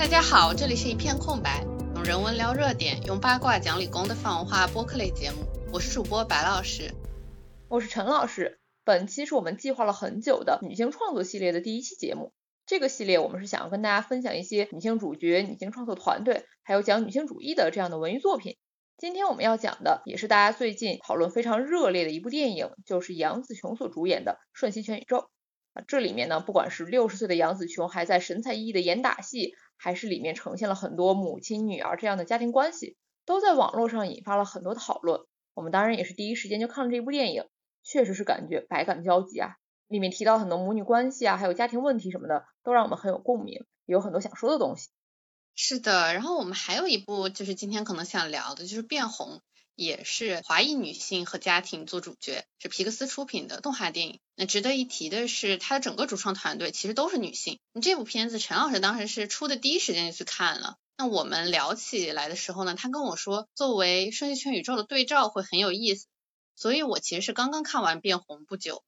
大家好，这里是一片空白，用人文聊热点，用八卦讲理工的泛文化播客类节目。我是主播白老师，我是陈老师。本期是我们计划了很久的女性创作系列的第一期节目。这个系列我们是想要跟大家分享一些女性主角、女性创作团队，还有讲女性主义的这样的文艺作品。今天我们要讲的也是大家最近讨论非常热烈的一部电影，就是杨紫琼所主演的《瞬息全宇宙》啊。这里面呢，不管是六十岁的杨紫琼还在神采奕奕的演打戏，还是里面呈现了很多母亲女儿这样的家庭关系，都在网络上引发了很多讨论。我们当然也是第一时间就看了这部电影，确实是感觉百感交集啊。里面提到很多母女关系啊，还有家庭问题什么的，都让我们很有共鸣，有很多想说的东西。是的，然后我们还有一部就是今天可能想聊的，就是《变红》，也是华裔女性和家庭做主角，是皮克斯出品的动画电影。那值得一提的是，它的整个主创团队其实都是女性。这部片子陈老师当时是出的第一时间就去看了。那我们聊起来的时候呢，他跟我说，作为《瞬息全宇宙》的对照会很有意思。所以我其实是刚刚看完《变红》不久。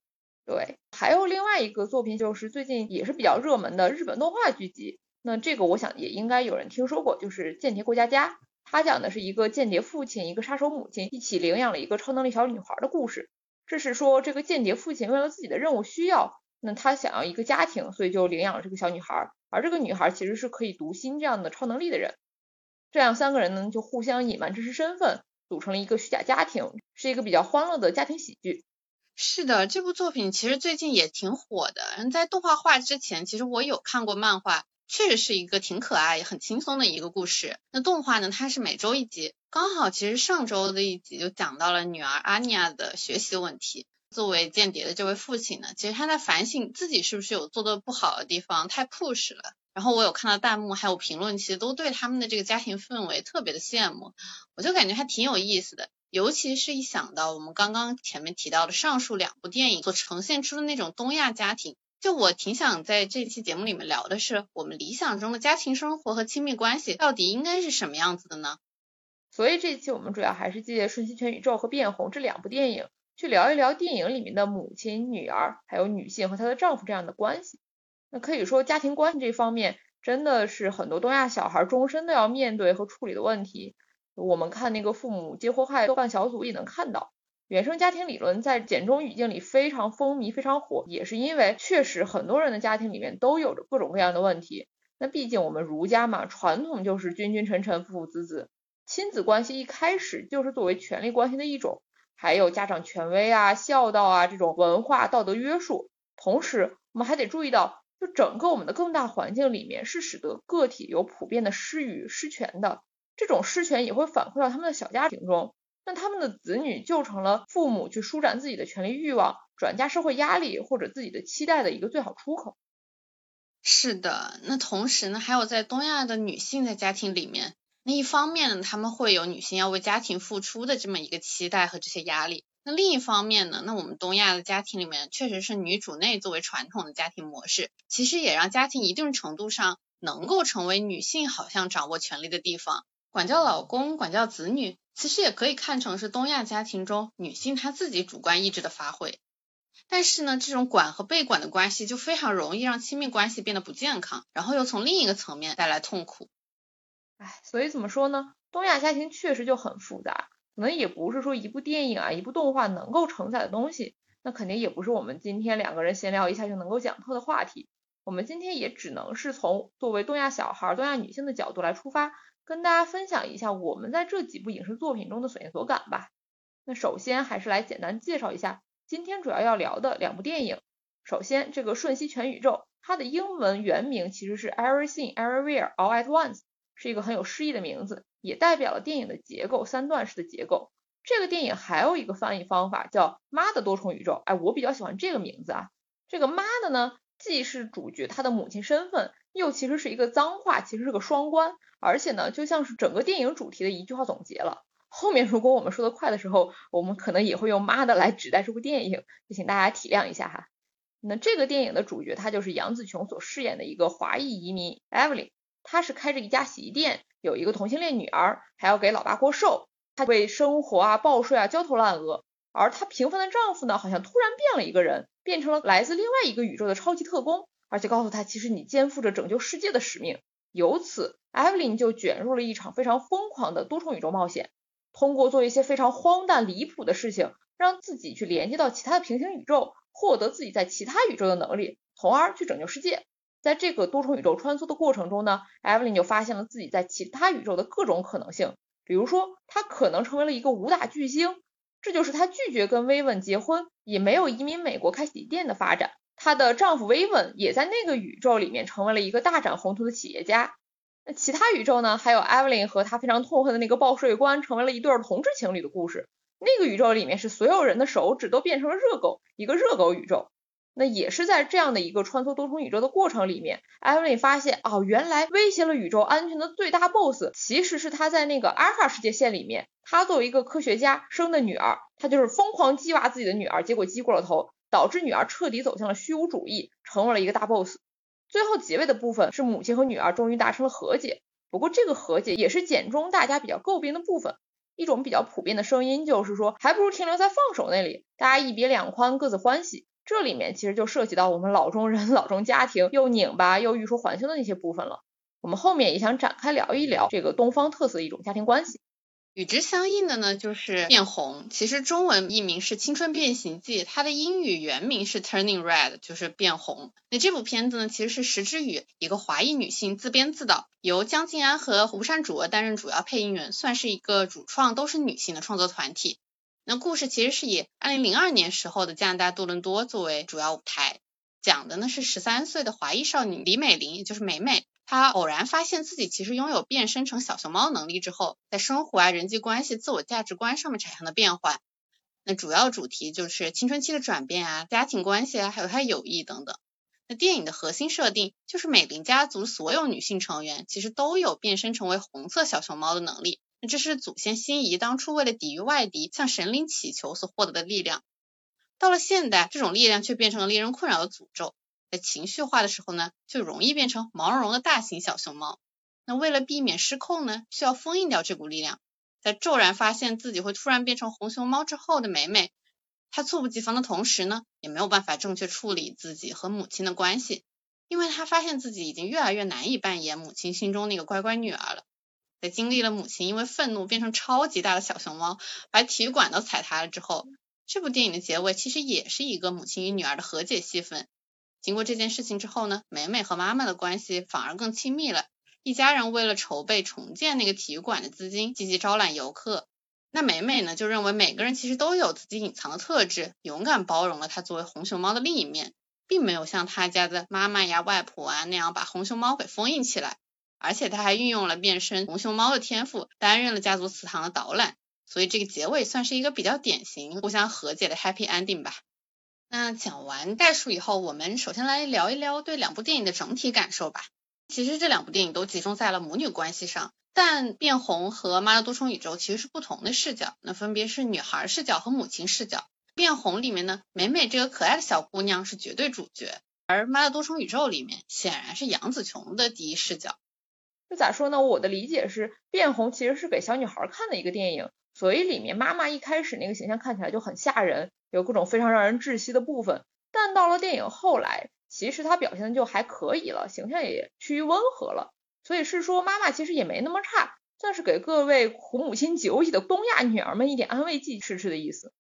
对，还有另外一个作品，就是最近也是比较热门的日本动画剧集。那这个我想也应该有人听说过，就是《间谍过家家》。他讲的是一个间谍父亲、一个杀手母亲一起领养了一个超能力小女孩的故事。这是说这个间谍父亲为了自己的任务需要，那他想要一个家庭，所以就领养了这个小女孩。而这个女孩其实是可以读心这样的超能力的人。这样三个人呢就互相隐瞒真实身份，组成了一个虚假家庭，是一个比较欢乐的家庭喜剧。是的，这部作品其实最近也挺火的。在动画化之前，其实我有看过漫画，确实是一个挺可爱、也很轻松的一个故事。那动画呢，它是每周一集，刚好其实上周的一集就讲到了女儿阿尼亚的学习问题。作为间谍的这位父亲呢，其实他在反省自己是不是有做的不好的地方，太 push 了。然后我有看到弹幕还有评论，其实都对他们的这个家庭氛围特别的羡慕，我就感觉还挺有意思的。尤其是一想到我们刚刚前面提到的上述两部电影所呈现出的那种东亚家庭，就我挺想在这期节目里面聊的是，我们理想中的家庭生活和亲密关系到底应该是什么样子的呢？所以这期我们主要还是借《瞬息全宇宙》和《变红》这两部电影，去聊一聊电影里面的母亲、女儿，还有女性和她的丈夫这样的关系。那可以说，家庭关系这方面真的是很多东亚小孩终身都要面对和处理的问题。我们看那个父母皆祸害豆瓣小组也能看到，原生家庭理论在简中语境里非常风靡、非常火，也是因为确实很多人的家庭里面都有着各种各样的问题。那毕竟我们儒家嘛，传统就是君君臣臣、父父子子，亲子关系一开始就是作为权力关系的一种，还有家长权威啊、孝道啊这种文化道德约束。同时，我们还得注意到，就整个我们的更大环境里面是使得个体有普遍的失语、失权的。这种失权也会反馈到他们的小家庭中，那他们的子女就成了父母去舒展自己的权利欲望、转嫁社会压力或者自己的期待的一个最好出口。是的，那同时呢，还有在东亚的女性在家庭里面，那一方面呢，他们会有女性要为家庭付出的这么一个期待和这些压力；那另一方面呢，那我们东亚的家庭里面确实是女主内作为传统的家庭模式，其实也让家庭一定程度上能够成为女性好像掌握权力的地方。管教老公、管教子女，其实也可以看成是东亚家庭中女性她自己主观意志的发挥。但是呢，这种管和被管的关系就非常容易让亲密关系变得不健康，然后又从另一个层面带来痛苦。哎，所以怎么说呢？东亚家庭确实就很复杂，可能也不是说一部电影啊、一部动画能够承载的东西。那肯定也不是我们今天两个人闲聊一下就能够讲透的话题。我们今天也只能是从作为东亚小孩、东亚女性的角度来出发。跟大家分享一下我们在这几部影视作品中的所见所感吧。那首先还是来简单介绍一下今天主要要聊的两部电影。首先，这个《瞬息全宇宙》，它的英文原名其实是 Everything Everywhere All at Once，是一个很有诗意的名字，也代表了电影的结构三段式的结构。这个电影还有一个翻译方法叫“妈的多重宇宙”，哎，我比较喜欢这个名字啊。这个妈的呢，既是主角他的母亲身份。又其实是一个脏话，其实是个双关，而且呢，就像是整个电影主题的一句话总结了。后面如果我们说的快的时候，我们可能也会用“妈的”来指代这部电影，就请大家体谅一下哈。那这个电影的主角，他就是杨紫琼所饰演的一个华裔移民 Evelyn，她是开着一家洗衣店，有一个同性恋女儿，还要给老爸过寿，她为生活啊、报税啊焦头烂额。而她平凡的丈夫呢，好像突然变了一个人，变成了来自另外一个宇宙的超级特工。而且告诉他，其实你肩负着拯救世界的使命。由此艾弗琳就卷入了一场非常疯狂的多重宇宙冒险，通过做一些非常荒诞离谱的事情，让自己去连接到其他的平行宇宙，获得自己在其他宇宙的能力，从而去拯救世界。在这个多重宇宙穿梭的过程中呢，艾弗琳就发现了自己在其他宇宙的各种可能性，比如说她可能成为了一个武打巨星，这就是她拒绝跟薇文结婚，也没有移民美国开洗衣店的发展。她的丈夫薇文也在那个宇宙里面成为了一个大展宏图的企业家。那其他宇宙呢？还有艾弗琳和她非常痛恨的那个报税官成为了一对同志情侣的故事。那个宇宙里面是所有人的手指都变成了热狗，一个热狗宇宙。那也是在这样的一个穿梭多重宇宙的过程里面，艾弗琳发现哦，原来威胁了宇宙安全的最大 BOSS 其实是她在那个阿尔法世界线里面，她作为一个科学家生的女儿，她就是疯狂激娃自己的女儿，结果激过了头。导致女儿彻底走向了虚无主义，成为了一个大 boss。最后结尾的部分是母亲和女儿终于达成了和解。不过这个和解也是简中大家比较诟病的部分。一种比较普遍的声音就是说，还不如停留在放手那里，大家一别两宽，各自欢喜。这里面其实就涉及到我们老中人、老中家庭又拧巴又欲说还休的那些部分了。我们后面也想展开聊一聊这个东方特色的一种家庭关系。与之相应的呢，就是《变红》，其实中文译名是《青春变形记》，它的英语原名是《Turning Red》，就是变红。那这部片子呢，其实是石之宇一个华裔女性自编自导，由江静安和吴山竹担任主要配音员，算是一个主创都是女性的创作团体。那故事其实是以二零零二年时候的加拿大多伦多作为主要舞台，讲的呢是十三岁的华裔少女李美玲，也就是美美。他偶然发现自己其实拥有变身成小熊猫能力之后，在生活啊、人际关系、自我价值观上面产生了变化。那主要主题就是青春期的转变啊、家庭关系啊，还有他友谊等等。那电影的核心设定就是美玲家族所有女性成员其实都有变身成为红色小熊猫的能力。那这是祖先心仪当初为了抵御外敌向神灵祈求所获得的力量。到了现代，这种力量却变成了令人困扰的诅咒。在情绪化的时候呢，就容易变成毛茸茸的大型小熊猫。那为了避免失控呢，需要封印掉这股力量。在骤然发现自己会突然变成红熊猫之后的美美，她猝不及防的同时呢，也没有办法正确处理自己和母亲的关系，因为她发现自己已经越来越难以扮演母亲心中那个乖乖女儿了。在经历了母亲因为愤怒变成超级大的小熊猫，把体育馆都踩塌了之后，这部电影的结尾其实也是一个母亲与女儿的和解戏份。经过这件事情之后呢，美美和妈妈的关系反而更亲密了。一家人为了筹备重建那个体育馆的资金，积极招揽游客。那美美呢，就认为每个人其实都有自己隐藏的特质，勇敢包容了她作为红熊猫的另一面，并没有像他家的妈妈呀、外婆啊那样把红熊猫给封印起来。而且他还运用了变身红熊猫的天赋，担任了家族祠堂的导览。所以这个结尾算是一个比较典型、互相和解的 happy ending 吧。那讲完概述以后，我们首先来聊一聊对两部电影的整体感受吧。其实这两部电影都集中在了母女关系上，但《变红》和《妈的多重宇宙》其实是不同的视角，那分别是女孩视角和母亲视角。《变红》里面呢，美美这个可爱的小姑娘是绝对主角，而《妈的多重宇宙》里面显然是杨紫琼的第一视角。这咋说呢？我的理解是，《变红》其实是给小女孩看的一个电影，所以里面妈妈一开始那个形象看起来就很吓人。有各种非常让人窒息的部分，但到了电影后来，其实她表现的就还可以了，形象也趋于温和了。所以是说妈妈其实也没那么差，算是给各位苦母亲久矣的东亚女儿们一点安慰剂吃吃的意思。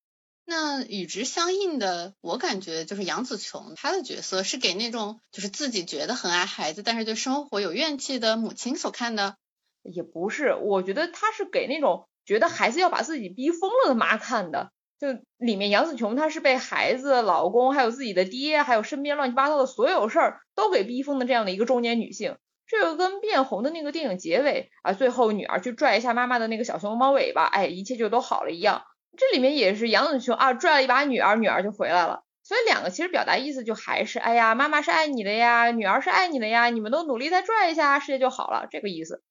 那与之相应的，我感觉就是杨紫琼她的角色是给那种就是自己觉得很爱孩子，但是对生活有怨气的母亲所看的。也不是，我觉得她是给那种觉得孩子要把自己逼疯了的妈看的。就里面杨紫琼她是被孩子、老公，还有自己的爹，还有身边乱七八糟的所有事儿都给逼疯的这样的一个中年女性。这个跟变红的那个电影结尾啊，最后女儿去拽一下妈妈的那个小熊猫尾巴，哎，一切就都好了一样。这里面也是杨紫琼啊拽了一把女儿，女儿就回来了。所以两个其实表达意思就还是，哎呀，妈妈是爱你的呀，女儿是爱你的呀，你们都努力再拽一下，世界就好了，这个意思。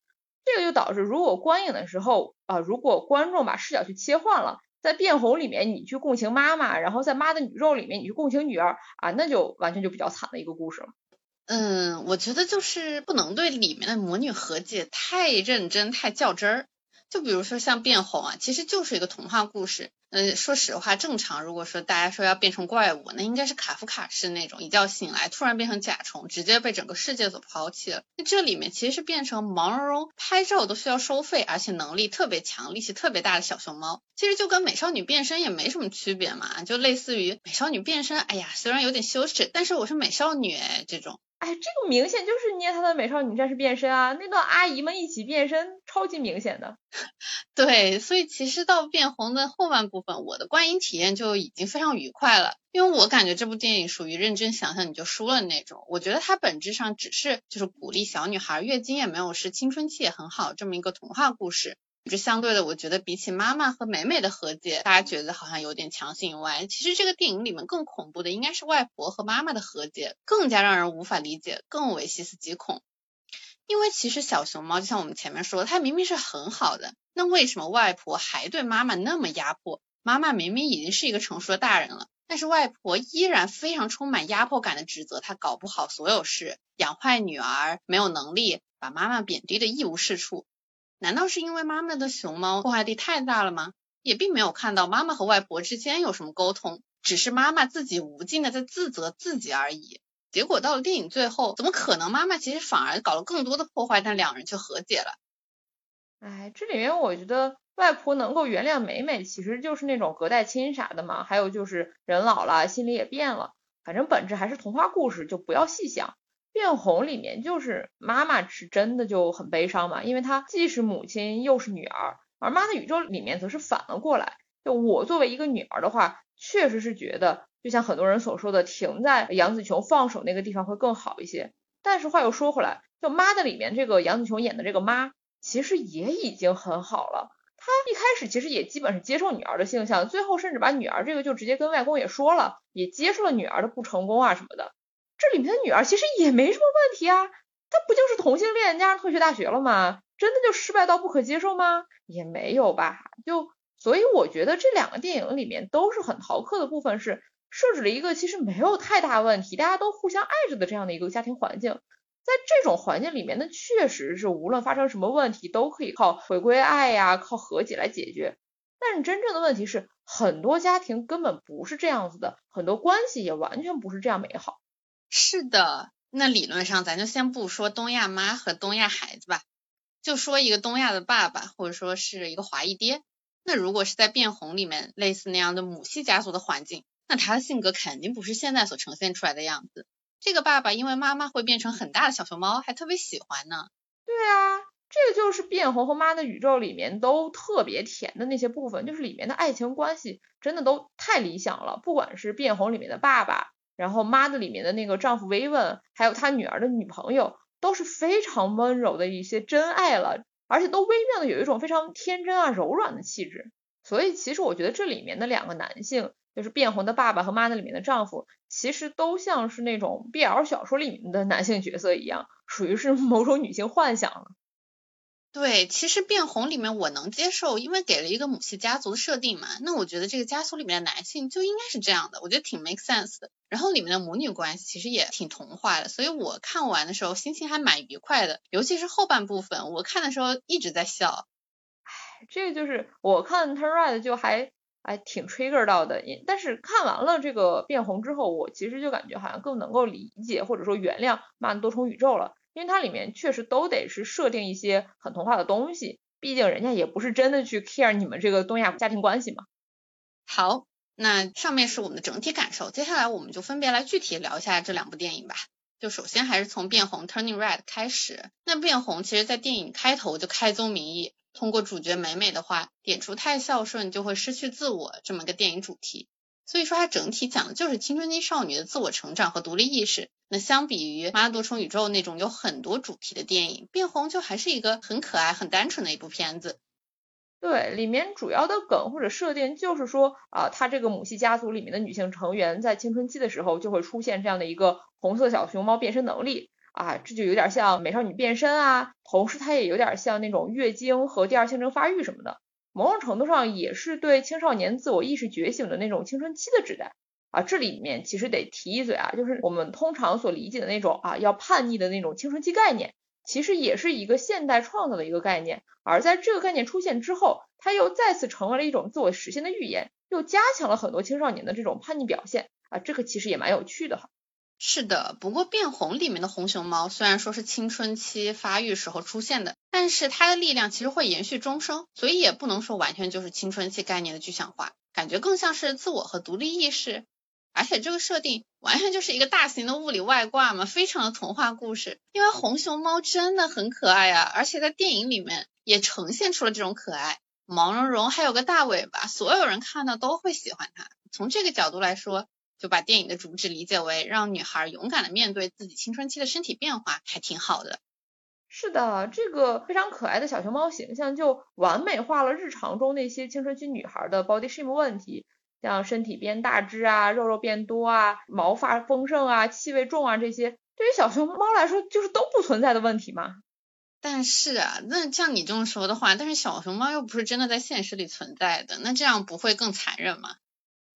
这个就导致如果观影的时候啊，如果观众把视角去切换了。在变红里面，你去共情妈妈，然后在妈的宇宙里面，你去共情女儿啊，那就完全就比较惨的一个故事了。嗯，我觉得就是不能对里面的魔女和解太认真、太较真儿。就比如说像变红啊，其实就是一个童话故事。嗯，说实话，正常如果说大家说要变成怪物，那应该是卡夫卡式那种，一觉醒来突然变成甲虫，直接被整个世界所抛弃了。那这里面其实是变成毛茸茸，拍照都需要收费，而且能力特别强、力气特别大的小熊猫，其实就跟美少女变身也没什么区别嘛，就类似于美少女变身，哎呀，虽然有点羞耻，但是我是美少女哎，这种。哎，这个明显就是捏他的美少女战士变身啊！那段阿姨们一起变身，超级明显的。对，所以其实到变红的后半部分，我的观影体验就已经非常愉快了，因为我感觉这部电影属于认真想想你就输了那种。我觉得它本质上只是就是鼓励小女孩月经也没有事，青春期也很好这么一个童话故事。这相对的，我觉得比起妈妈和美美的和解，大家觉得好像有点强行以外，其实这个电影里面更恐怖的应该是外婆和妈妈的和解，更加让人无法理解，更为细思极恐。因为其实小熊猫就像我们前面说，它明明是很好的，那为什么外婆还对妈妈那么压迫？妈妈明明已经是一个成熟的大人了，但是外婆依然非常充满压迫感的指责她搞不好所有事，养坏女儿，没有能力，把妈妈贬低的一无是处。难道是因为妈妈的熊猫破坏力太大了吗？也并没有看到妈妈和外婆之间有什么沟通，只是妈妈自己无尽的在自责自己而已。结果到了电影最后，怎么可能妈妈其实反而搞了更多的破坏，但两人却和解了？哎，这里面我觉得外婆能够原谅美美，其实就是那种隔代亲啥的嘛。还有就是人老了，心里也变了，反正本质还是童话故事，就不要细想。变红里面就是妈妈是真的就很悲伤嘛，因为她既是母亲又是女儿，而妈的宇宙里面则是反了过来。就我作为一个女儿的话，确实是觉得，就像很多人所说的，停在杨紫琼放手那个地方会更好一些。但是话又说回来，就妈的里面这个杨紫琼演的这个妈，其实也已经很好了。她一开始其实也基本是接受女儿的性向，最后甚至把女儿这个就直接跟外公也说了，也接受了女儿的不成功啊什么的。这里面的女儿其实也没什么问题啊，她不就是同性恋加上退学大学了吗？真的就失败到不可接受吗？也没有吧。就所以我觉得这两个电影里面都是很逃课的部分，是设置了一个其实没有太大问题，大家都互相爱着的这样的一个家庭环境。在这种环境里面，那确实是无论发生什么问题都可以靠回归爱呀，靠和解来解决。但是真正的问题是，很多家庭根本不是这样子的，很多关系也完全不是这样美好。是的，那理论上咱就先不说东亚妈和东亚孩子吧，就说一个东亚的爸爸，或者说是一个华裔爹。那如果是在变红里面类似那样的母系家族的环境，那他的性格肯定不是现在所呈现出来的样子。这个爸爸因为妈妈会变成很大的小熊猫，还特别喜欢呢。对啊，这个就是变红和妈的宇宙里面都特别甜的那些部分，就是里面的爱情关系真的都太理想了。不管是变红里面的爸爸。然后妈的里面的那个丈夫维文，还有他女儿的女朋友，都是非常温柔的一些真爱了，而且都微妙的有一种非常天真啊柔软的气质。所以其实我觉得这里面的两个男性，就是变红的爸爸和妈的里面的丈夫，其实都像是那种 BL 小说里面的男性角色一样，属于是某种女性幻想了。对，其实变红里面我能接受，因为给了一个母系家族的设定嘛。那我觉得这个家族里面的男性就应该是这样的，我觉得挺 make sense 的。然后里面的母女关系其实也挺童话的，所以我看完的时候心情还蛮愉快的，尤其是后半部分，我看的时候一直在笑。唉，这个就是我看 Turn Red 就还还挺 trigger 到的，但是看完了这个变红之后，我其实就感觉好像更能够理解或者说原谅曼多重宇宙了。因为它里面确实都得是设定一些很童话的东西，毕竟人家也不是真的去 care 你们这个东亚家庭关系嘛。好，那上面是我们的整体感受，接下来我们就分别来具体聊一下这两部电影吧。就首先还是从变红 Turning Red 开始，那变红其实在电影开头就开宗明义，通过主角美美的话点出太孝顺就会失去自我这么个电影主题。所以说，它整体讲的就是青春期少女的自我成长和独立意识。那相比于《妈多重宇宙》那种有很多主题的电影，《变红》就还是一个很可爱、很单纯的一部片子。对，里面主要的梗或者设定就是说，啊，他这个母系家族里面的女性成员在青春期的时候就会出现这样的一个红色小熊猫变身能力啊，这就有点像美少女变身啊，同时它也有点像那种月经和第二性征发育什么的。某种程度上也是对青少年自我意识觉醒的那种青春期的指代啊，这里面其实得提一嘴啊，就是我们通常所理解的那种啊要叛逆的那种青春期概念，其实也是一个现代创造的一个概念。而在这个概念出现之后，它又再次成为了一种自我实现的预言，又加强了很多青少年的这种叛逆表现啊，这个其实也蛮有趣的哈。是的，不过变红里面的红熊猫虽然说是青春期发育时候出现的，但是它的力量其实会延续终生，所以也不能说完全就是青春期概念的具象化，感觉更像是自我和独立意识。而且这个设定完全就是一个大型的物理外挂嘛，非常的童话故事。因为红熊猫真的很可爱啊，而且在电影里面也呈现出了这种可爱，毛茸茸还有个大尾巴，所有人看到都会喜欢它。从这个角度来说。就把电影的主旨理解为让女孩勇敢的面对自己青春期的身体变化，还挺好的。是的，这个非常可爱的小熊猫形象就完美化了日常中那些青春期女孩的 body shame 问题，像身体变大只啊、肉肉变多啊、毛发丰盛啊、气味重啊这些，对于小熊猫来说就是都不存在的问题嘛。但是啊，那像你这么说的话，但是小熊猫又不是真的在现实里存在的，那这样不会更残忍吗？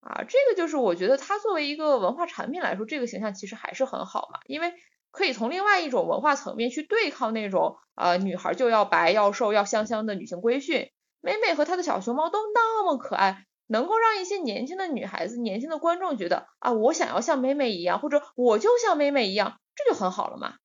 啊，这个就是我觉得它作为一个文化产品来说，这个形象其实还是很好嘛，因为可以从另外一种文化层面去对抗那种呃女孩就要白要瘦要香香的女性规训。美美和她的小熊猫都那么可爱，能够让一些年轻的女孩子、年轻的观众觉得啊，我想要像美美一样，或者我就像美美一样，这就很好了嘛。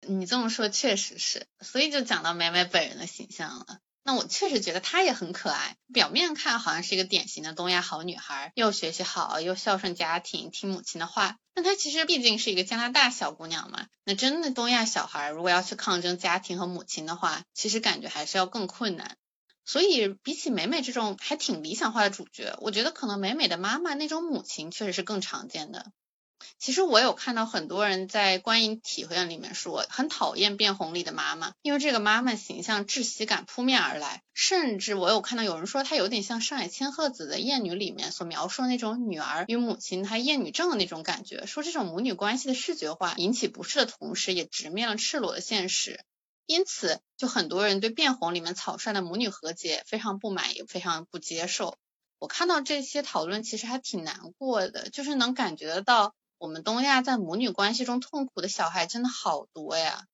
你这么说确实是，所以就讲到美美本人的形象了。那我确实觉得她也很可爱，表面看好像是一个典型的东亚好女孩，又学习好，又孝顺家庭，听母亲的话。但她其实毕竟是一个加拿大小姑娘嘛，那真的东亚小孩如果要去抗争家庭和母亲的话，其实感觉还是要更困难。所以比起美美这种还挺理想化的主角，我觉得可能美美的妈妈那种母亲确实是更常见的。其实我有看到很多人在观影体验里面说很讨厌变红里的妈妈，因为这个妈妈形象窒息感扑面而来，甚至我有看到有人说她有点像上海千鹤子的艳女里面所描述的那种女儿与母亲她厌女症的那种感觉，说这种母女关系的视觉化引起不适的同时，也直面了赤裸的现实，因此就很多人对变红里面草率的母女和解非常不满，也非常不接受。我看到这些讨论其实还挺难过的，就是能感觉得到。我们东亚在母女关系中痛苦的小孩真的好多呀！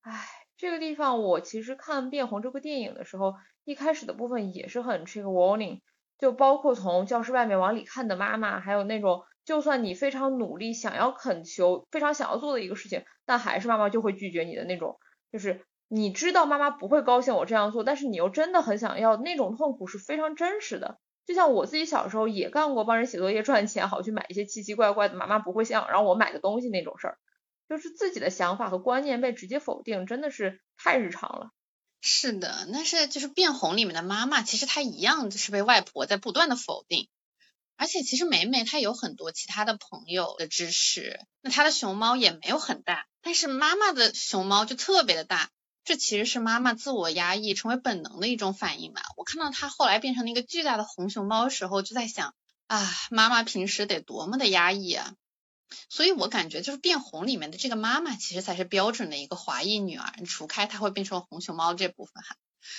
唉，这个地方我其实看《变红》这部电影的时候，一开始的部分也是很 trigger warning，就包括从教室外面往里看的妈妈，还有那种就算你非常努力想要恳求、非常想要做的一个事情，但还是妈妈就会拒绝你的那种，就是你知道妈妈不会高兴我这样做，但是你又真的很想要，那种痛苦是非常真实的。就像我自己小时候也干过帮人写作业赚钱，好去买一些奇奇怪怪的妈妈不会想让我买的东西那种事儿，就是自己的想法和观念被直接否定，真的是太日常了。是的，那是就是变红里面的妈妈，其实她一样就是被外婆在不断的否定，而且其实美美她有很多其他的朋友的支持，那她的熊猫也没有很大，但是妈妈的熊猫就特别的大。这其实是妈妈自我压抑成为本能的一种反应吧。我看到她后来变成了一个巨大的红熊猫的时候，就在想啊，妈妈平时得多么的压抑啊。所以我感觉就是变红里面的这个妈妈，其实才是标准的一个华裔女儿，除开她会变成红熊猫这部分哈，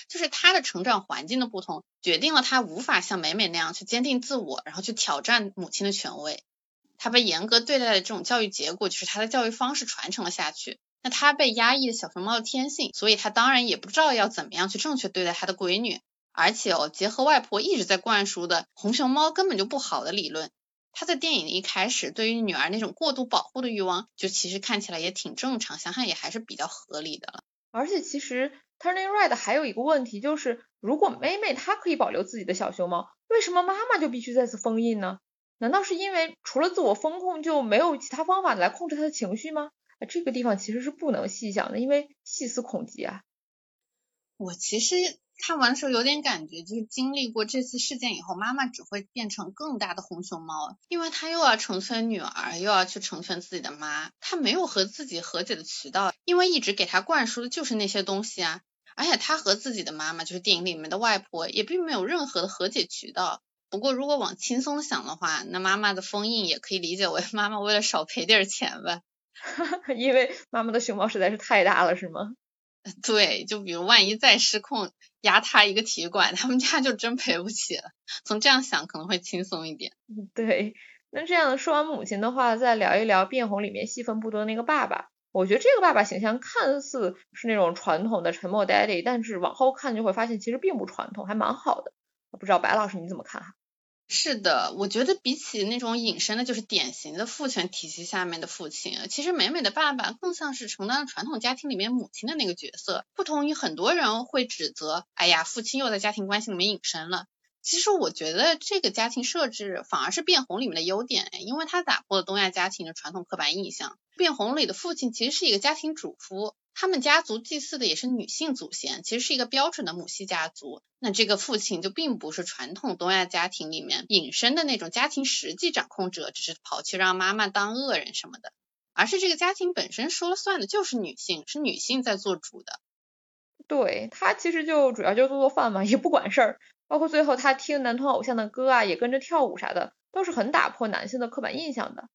就是她的成长环境的不同，决定了她无法像美美那样去坚定自我，然后去挑战母亲的权威。她被严格对待的这种教育结果，就是她的教育方式传承了下去。那他被压抑的小熊猫的天性，所以他当然也不知道要怎么样去正确对待他的闺女。而且哦，结合外婆一直在灌输的红熊猫根本就不好的理论，他在电影一开始对于女儿那种过度保护的欲望，就其实看起来也挺正常，想想也还是比较合理的了。而且其实 Turning Red 还有一个问题就是，如果妹妹她可以保留自己的小熊猫，为什么妈妈就必须再次封印呢？难道是因为除了自我封控就没有其他方法来控制她的情绪吗？这个地方其实是不能细想的，因为细思恐极啊。我其实看完的时候有点感觉，就是经历过这次事件以后，妈妈只会变成更大的红熊猫，因为她又要成全女儿，又要去成全自己的妈，她没有和自己和解的渠道，因为一直给她灌输的就是那些东西啊。而且她和自己的妈妈，就是电影里面的外婆，也并没有任何的和解渠道。不过如果往轻松想的话，那妈妈的封印也可以理解为妈妈为了少赔点钱吧。因为妈妈的熊猫实在是太大了，是吗？对，就比如万一再失控压塌一个体育馆，他们家就真赔不起了。从这样想可能会轻松一点。对，那这样说完母亲的话，再聊一聊《变红》里面戏份不多的那个爸爸。我觉得这个爸爸形象看似是那种传统的沉默 daddy，但是往后看就会发现其实并不传统，还蛮好的。不知道白老师你怎么看哈？是的，我觉得比起那种隐身的，就是典型的父权体系下面的父亲，其实美美的爸爸更像是承担了传统家庭里面母亲的那个角色。不同于很多人会指责，哎呀，父亲又在家庭关系里面隐身了。其实我觉得这个家庭设置反而是变红里面的优点，因为它打破了东亚家庭的传统刻板印象。变红里的父亲其实是一个家庭主妇，他们家族祭祀的也是女性祖先，其实是一个标准的母系家族。那这个父亲就并不是传统东亚家庭里面隐身的那种家庭实际掌控者，只是跑去让妈妈当恶人什么的，而是这个家庭本身说了算的就是女性，是女性在做主的。对他其实就主要就做做饭嘛，也不管事儿。包括最后他听男团偶像的歌啊，也跟着跳舞啥的，都是很打破男性的刻板印象的。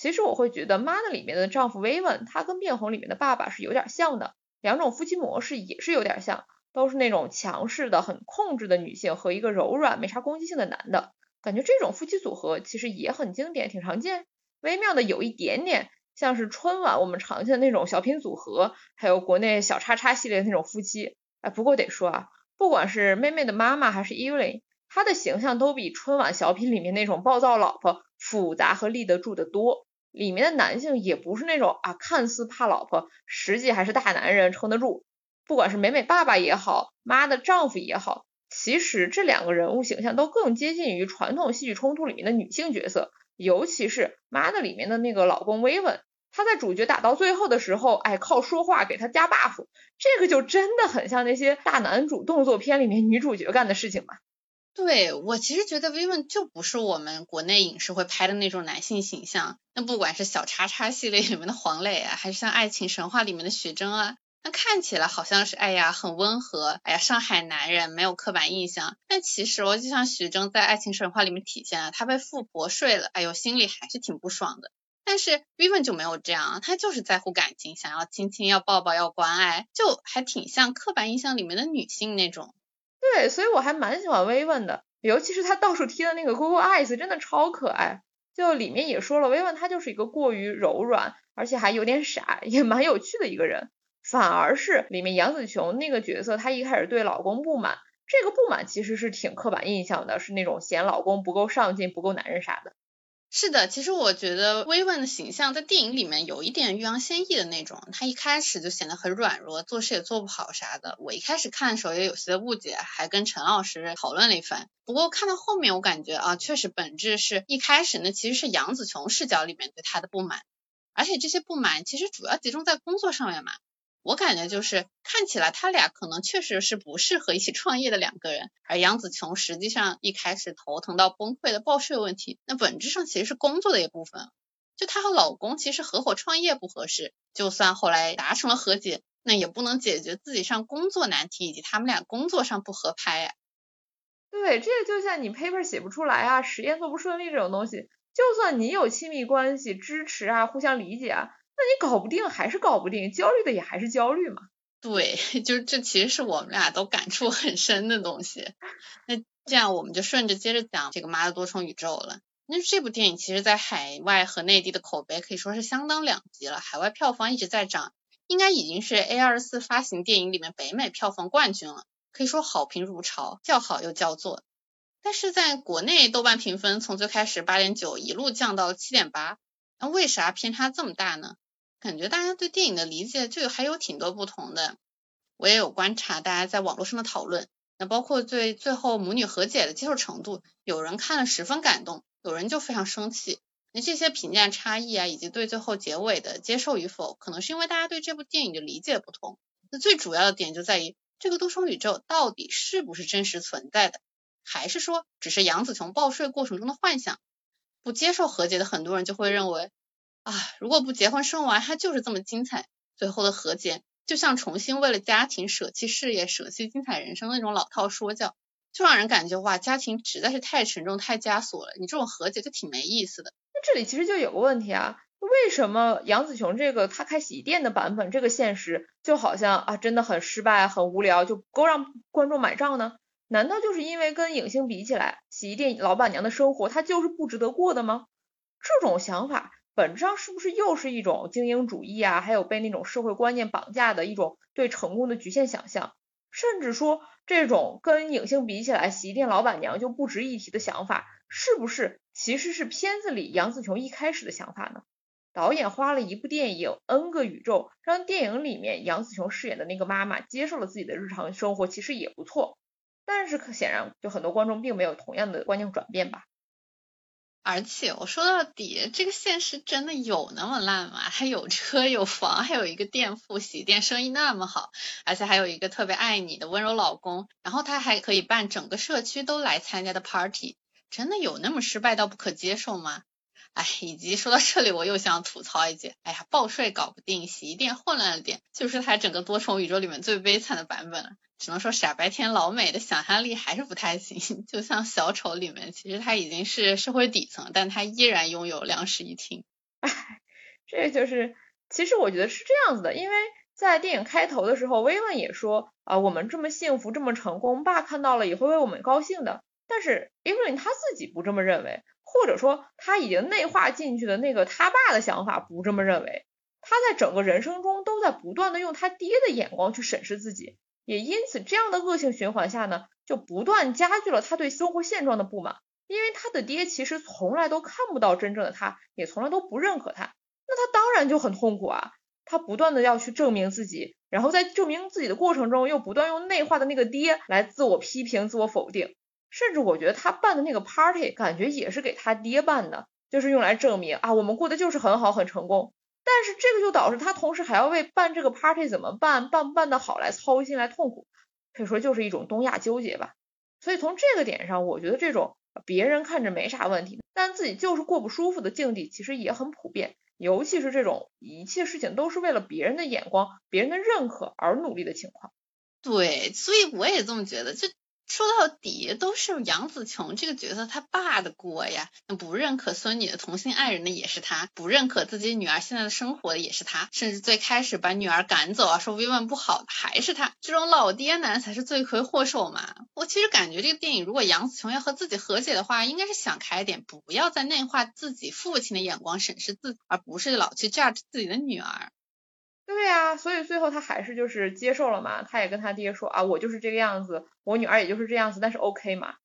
其实我会觉得《妈的》里面的丈夫威文，他跟《变红》里面的爸爸是有点像的，两种夫妻模式也是有点像，都是那种强势的、很控制的女性和一个柔软、没啥攻击性的男的。感觉这种夫妻组合其实也很经典，挺常见。微妙的有一点点像是春晚我们常见的那种小品组合，还有国内小叉叉系列那种夫妻。哎，不过得说啊。不管是妹妹的妈妈还是 Evelyn，她的形象都比春晚小品里面那种暴躁老婆复杂和立得住的多。里面的男性也不是那种啊看似怕老婆，实际还是大男人撑得住。不管是美美爸爸也好，妈的丈夫也好，其实这两个人物形象都更接近于传统戏剧冲突里面的女性角色，尤其是妈的里面的那个老公威文。他在主角打到最后的时候，哎，靠说话给他加 buff，这个就真的很像那些大男主动作片里面女主角干的事情嘛。对我其实觉得 Vivian 就不是我们国内影视会拍的那种男性形象。那不管是小叉叉系列里面的黄磊啊，还是像爱情神话里面的徐峥啊，那看起来好像是哎呀很温和，哎呀上海男人没有刻板印象。但其实我就像徐峥在爱情神话里面体现了，他被富婆睡了，哎呦心里还是挺不爽的。但是 Vivian 就没有这样，他就是在乎感情，想要亲亲，要抱抱，要关爱，就还挺像刻板印象里面的女性那种。对，所以我还蛮喜欢薇问的，尤其是他到处贴的那个 Google Eyes，真的超可爱。就里面也说了，Vivian 他就是一个过于柔软，而且还有点傻，也蛮有趣的一个人。反而是里面杨紫琼那个角色，她一开始对老公不满，这个不满其实是挺刻板印象的，是那种嫌老公不够上进，不够男人啥的。是的，其实我觉得薇薇的形象在电影里面有一点欲扬先抑的那种，她一开始就显得很软弱，做事也做不好啥的。我一开始看的时候也有些误解，还跟陈老师讨论了一番。不过看到后面，我感觉啊，确实本质是一开始呢，其实是杨紫琼视角里面对她的不满，而且这些不满其实主要集中在工作上面嘛。我感觉就是看起来他俩可能确实是不适合一起创业的两个人，而杨紫琼实际上一开始头疼到崩溃的报税问题，那本质上其实是工作的一部分。就她和老公其实合伙创业不合适，就算后来达成了和解，那也不能解决自己上工作难题以及他们俩工作上不合拍呀。对，这个就像你 paper 写不出来啊，实验做不顺利这种东西，就算你有亲密关系支持啊，互相理解啊。那你搞不定还是搞不定，焦虑的也还是焦虑嘛。对，就是这其实是我们俩都感触很深的东西。那这样我们就顺着接着讲这个妈的多重宇宙了。那这部电影其实在海外和内地的口碑可以说是相当两极了，海外票房一直在涨，应该已经是 A 二四发行电影里面北美票房冠军了，可以说好评如潮，叫好又叫座。但是在国内豆瓣评分从最开始八点九一路降到了七点八，那为啥偏差这么大呢？感觉大家对电影的理解就还有挺多不同的，我也有观察大家在网络上的讨论，那包括对最后母女和解的接受程度，有人看了十分感动，有人就非常生气。那这些评价差异啊，以及对最后结尾的接受与否，可能是因为大家对这部电影的理解不同。那最主要的点就在于这个多重宇宙到底是不是真实存在的，还是说只是杨紫琼报税过程中的幻想？不接受和解的很多人就会认为。啊，如果不结婚生娃，他就是这么精彩。最后的和解，就像重新为了家庭舍弃事业、舍弃精彩人生那种老套说教，就让人感觉哇，家庭实在是太沉重、太枷锁了。你这种和解就挺没意思的。那这里其实就有个问题啊，为什么杨紫琼这个她开洗衣店的版本，这个现实就好像啊真的很失败、很无聊，就不够让观众买账呢？难道就是因为跟影星比起来，洗衣店老板娘的生活她就是不值得过的吗？这种想法。本质上是不是又是一种精英主义啊？还有被那种社会观念绑架的一种对成功的局限想象，甚至说这种跟影星比起来，洗衣店老板娘就不值一提的想法，是不是其实是片子里杨紫琼一开始的想法呢？导演花了一部电影 N 个宇宙，让电影里面杨紫琼饰演的那个妈妈接受了自己的日常生活，其实也不错。但是可显然，就很多观众并没有同样的观念转变吧。而且我说到底，这个现实真的有那么烂吗？还有车有房，还有一个店铺洗衣店生意那么好，而且还有一个特别爱你的温柔老公，然后他还可以办整个社区都来参加的 party，真的有那么失败到不可接受吗？哎，以及说到这里，我又想吐槽一句，哎呀，报税搞不定，洗衣店混乱了点，就是他整个多重宇宙里面最悲惨的版本了。只能说傻白甜老美的想象力还是不太行。就像小丑里面，其实他已经是社会底层，但他依然拥有两室一厅。哎，这就是，其实我觉得是这样子的，因为在电影开头的时候，薇薇也说啊，我们这么幸福，这么成功，爸看到了也会为我们高兴的。但是 Evelyn 他自己不这么认为。或者说他已经内化进去的那个他爸的想法不这么认为，他在整个人生中都在不断的用他爹的眼光去审视自己，也因此这样的恶性循环下呢，就不断加剧了他对生活现状的不满，因为他的爹其实从来都看不到真正的他，也从来都不认可他，那他当然就很痛苦啊，他不断的要去证明自己，然后在证明自己的过程中又不断用内化的那个爹来自我批评、自我否定。甚至我觉得他办的那个 party 感觉也是给他爹办的，就是用来证明啊我们过得就是很好很成功。但是这个就导致他同时还要为办这个 party 怎么办办不办的好来操心来痛苦，可以说就是一种东亚纠结吧。所以从这个点上，我觉得这种别人看着没啥问题，但自己就是过不舒服的境地其实也很普遍，尤其是这种一切事情都是为了别人的眼光、别人的认可而努力的情况。对，所以我也这么觉得，就。说到底都是杨紫琼这个角色他爸的锅呀，那不认可孙女的同性爱人的也是他，不认可自己女儿现在的生活的也是他，甚至最开始把女儿赶走啊，说薇薇不好的还是他，这种老爹男才是罪魁祸首嘛。我其实感觉这个电影如果杨紫琼要和自己和解的话，应该是想开点，不要再内化自己父亲的眼光审视自己，而不是老去 judge 自己的女儿。对呀，所以最后他还是就是接受了嘛，他也跟他爹说啊，我就是这个样子，我女儿也就是这样子，但是 OK 嘛。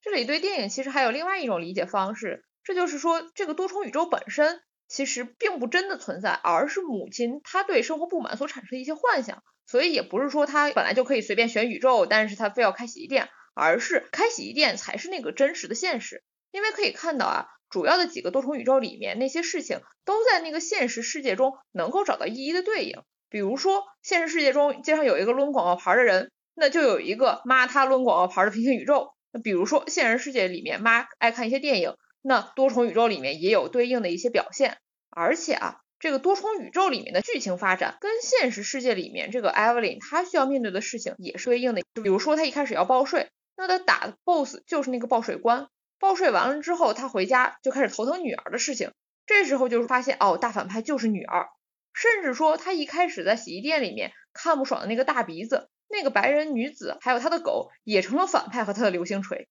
这里对电影其实还有另外一种理解方式，这就是说这个多重宇宙本身其实并不真的存在，而是母亲她对生活不满所产生的一些幻想，所以也不是说她本来就可以随便选宇宙，但是她非要开洗衣店，而是开洗衣店才是那个真实的现实，因为可以看到啊。主要的几个多重宇宙里面，那些事情都在那个现实世界中能够找到一一的对应。比如说，现实世界中街上有一个抡广告牌的人，那就有一个妈他抡广告牌的平行宇宙。那比如说，现实世界里面妈爱看一些电影，那多重宇宙里面也有对应的一些表现。而且啊，这个多重宇宙里面的剧情发展跟现实世界里面这个 Evelyn 她需要面对的事情也是对应的。就比如说，她一开始要报税，那她打的 BOSS 就是那个报税官。报税完了之后，他回家就开始头疼女儿的事情。这时候就是发现，哦，大反派就是女儿。甚至说，他一开始在洗衣店里面看不爽的那个大鼻子、那个白人女子，还有他的狗，也成了反派和他的流星锤。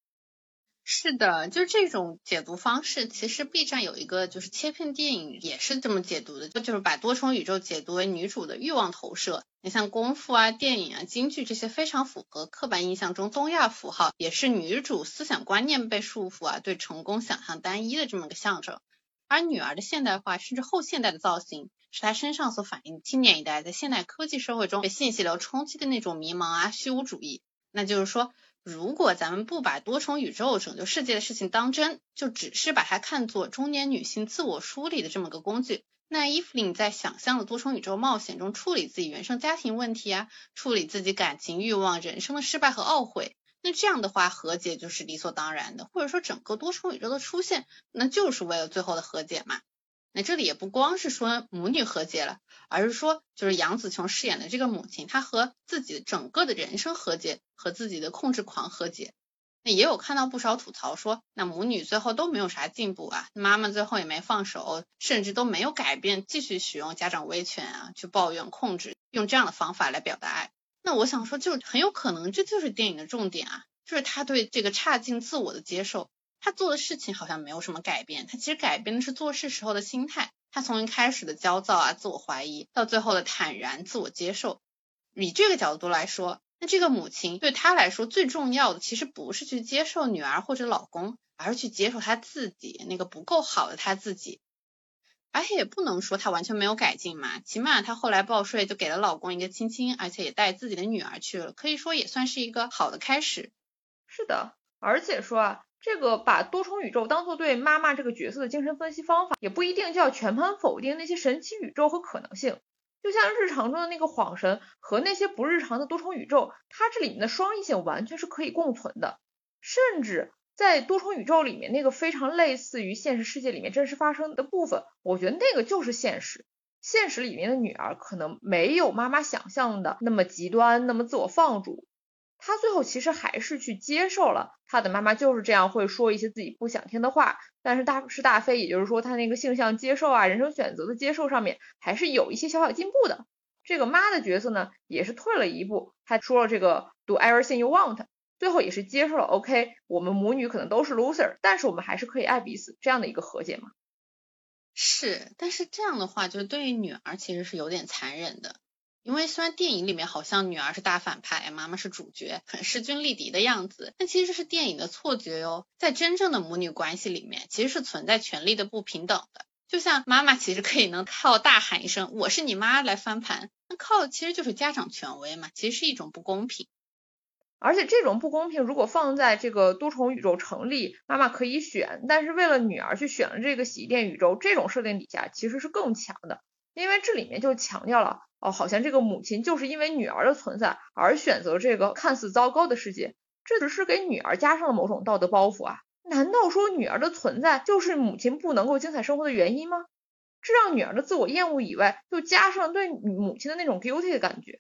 是的，就是这种解读方式。其实 B 站有一个就是切片电影也是这么解读的，就是把多重宇宙解读为女主的欲望投射。你像功夫啊、电影啊、京剧这些非常符合刻板印象中东亚符号，也是女主思想观念被束缚啊，对成功想象单一的这么个象征。而女儿的现代化甚至后现代的造型，是她身上所反映青年一代在现代科技社会中被信息流冲击的那种迷茫啊、虚无主义。那就是说。如果咱们不把多重宇宙拯救世界的事情当真，就只是把它看作中年女性自我梳理的这么个工具，那伊芙琳在想象的多重宇宙冒险中处理自己原生家庭问题啊，处理自己感情欲望、人生的失败和懊悔，那这样的话和解就是理所当然的，或者说整个多重宇宙的出现，那就是为了最后的和解嘛。那这里也不光是说母女和解了，而是说就是杨紫琼饰演的这个母亲，她和自己整个的人生和解，和自己的控制狂和解。那也有看到不少吐槽说，那母女最后都没有啥进步啊，妈妈最后也没放手，甚至都没有改变，继续使用家长威权啊，去抱怨控制，用这样的方法来表达爱。那我想说，就很有可能这就是电影的重点啊，就是他对这个差劲自我的接受。他做的事情好像没有什么改变，他其实改变的是做事时候的心态。她从一开始的焦躁啊、自我怀疑，到最后的坦然、自我接受。以这个角度来说，那这个母亲对她来说最重要的，其实不是去接受女儿或者老公，而是去接受她自己那个不够好的她自己。而且也不能说她完全没有改进嘛，起码她后来报税就给了老公一个亲亲，而且也带自己的女儿去了，可以说也算是一个好的开始。是的，而且说啊，这个把多重宇宙当做对妈妈这个角色的精神分析方法，也不一定就要全盘否定那些神奇宇宙和可能性。就像日常中的那个恍神和那些不日常的多重宇宙，它这里面的双异性完全是可以共存的，甚至。在多重宇宙里面，那个非常类似于现实世界里面真实发生的部分，我觉得那个就是现实。现实里面的女儿可能没有妈妈想象的那么极端，那么自我放逐。她最后其实还是去接受了她的妈妈就是这样会说一些自己不想听的话。但是大是大非，也就是说她那个性向接受啊，人生选择的接受上面还是有一些小小进步的。这个妈的角色呢，也是退了一步，她说了这个 Do everything you want。最后也是接受了，OK，我们母女可能都是 loser，但是我们还是可以爱彼此这样的一个和解嘛？是，但是这样的话，就是对于女儿其实是有点残忍的，因为虽然电影里面好像女儿是大反派，妈妈是主角，很势均力敌的样子，但其实这是电影的错觉哟。在真正的母女关系里面，其实是存在权力的不平等的。就像妈妈其实可以能靠大喊一声“我是你妈”来翻盘，那靠的其实就是家长权威嘛，其实是一种不公平。而且这种不公平，如果放在这个多重宇宙成立，妈妈可以选，但是为了女儿去选了这个洗衣店宇宙，这种设定底下其实是更强的，因为这里面就强调了，哦，好像这个母亲就是因为女儿的存在而选择这个看似糟糕的世界，这只是给女儿加上了某种道德包袱啊？难道说女儿的存在就是母亲不能够精彩生活的原因吗？这让女儿的自我厌恶以外，又加上对母亲的那种 guilty 的感觉。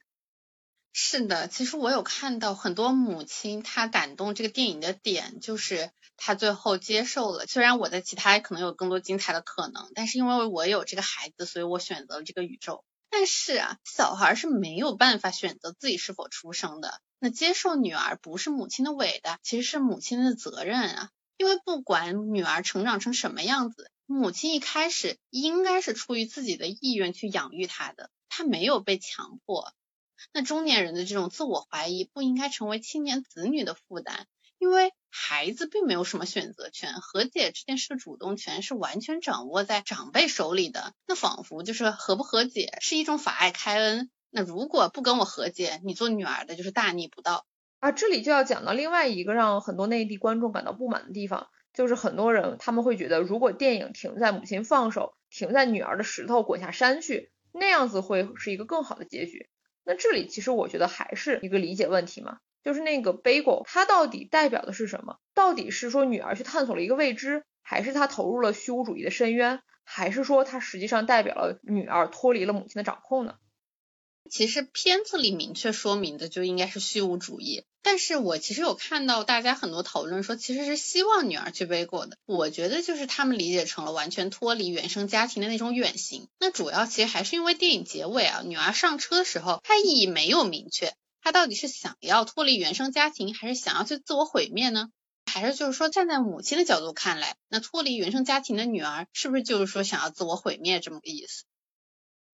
是的，其实我有看到很多母亲，她感动这个电影的点就是她最后接受了。虽然我在其他可能有更多精彩的可能，但是因为我有这个孩子，所以我选择了这个宇宙。但是啊，小孩是没有办法选择自己是否出生的。那接受女儿不是母亲的伟大，其实是母亲的责任啊。因为不管女儿成长成什么样子，母亲一开始应该是出于自己的意愿去养育她的，她没有被强迫。那中年人的这种自我怀疑不应该成为青年子女的负担，因为孩子并没有什么选择权，和解这件事的主动权是完全掌握在长辈手里的。那仿佛就是和不和解是一种法爱开恩，那如果不跟我和解，你做女儿的就是大逆不道啊！这里就要讲到另外一个让很多内地观众感到不满的地方，就是很多人他们会觉得，如果电影停在母亲放手，停在女儿的石头滚下山去，那样子会是一个更好的结局。那这里其实我觉得还是一个理解问题嘛，就是那个 bagel 它到底代表的是什么？到底是说女儿去探索了一个未知，还是她投入了虚无主义的深渊，还是说它实际上代表了女儿脱离了母亲的掌控呢？其实片子里明确说明的就应该是虚无主义，但是我其实有看到大家很多讨论说其实是希望女儿去背过的，我觉得就是他们理解成了完全脱离原生家庭的那种远行。那主要其实还是因为电影结尾啊，女儿上车的时候，她意义没有明确，她到底是想要脱离原生家庭，还是想要去自我毁灭呢？还是就是说站在母亲的角度看来，那脱离原生家庭的女儿是不是就是说想要自我毁灭这么个意思？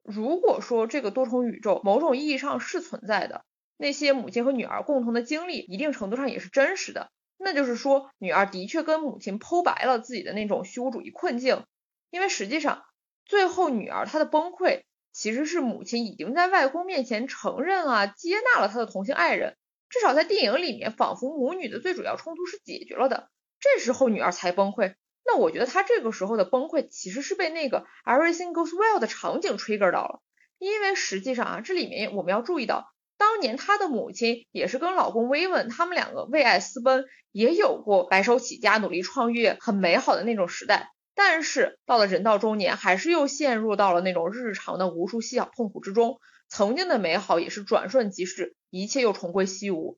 如果说这个多重宇宙某种意义上是存在的，那些母亲和女儿共同的经历，一定程度上也是真实的。那就是说，女儿的确跟母亲剖白了自己的那种虚无主义困境。因为实际上，最后女儿她的崩溃，其实是母亲已经在外公面前承认啊，接纳了她的同性爱人。至少在电影里面，仿佛母女的最主要冲突是解决了的。这时候女儿才崩溃。那我觉得她这个时候的崩溃其实是被那个 everything goes well 的场景 trigger 到了，因为实际上啊，这里面我们要注意到，当年她的母亲也是跟老公威文他们两个为爱私奔，也有过白手起家努力创业很美好的那种时代，但是到了人到中年，还是又陷入到了那种日常的无数细小痛苦之中，曾经的美好也是转瞬即逝，一切又重归西无。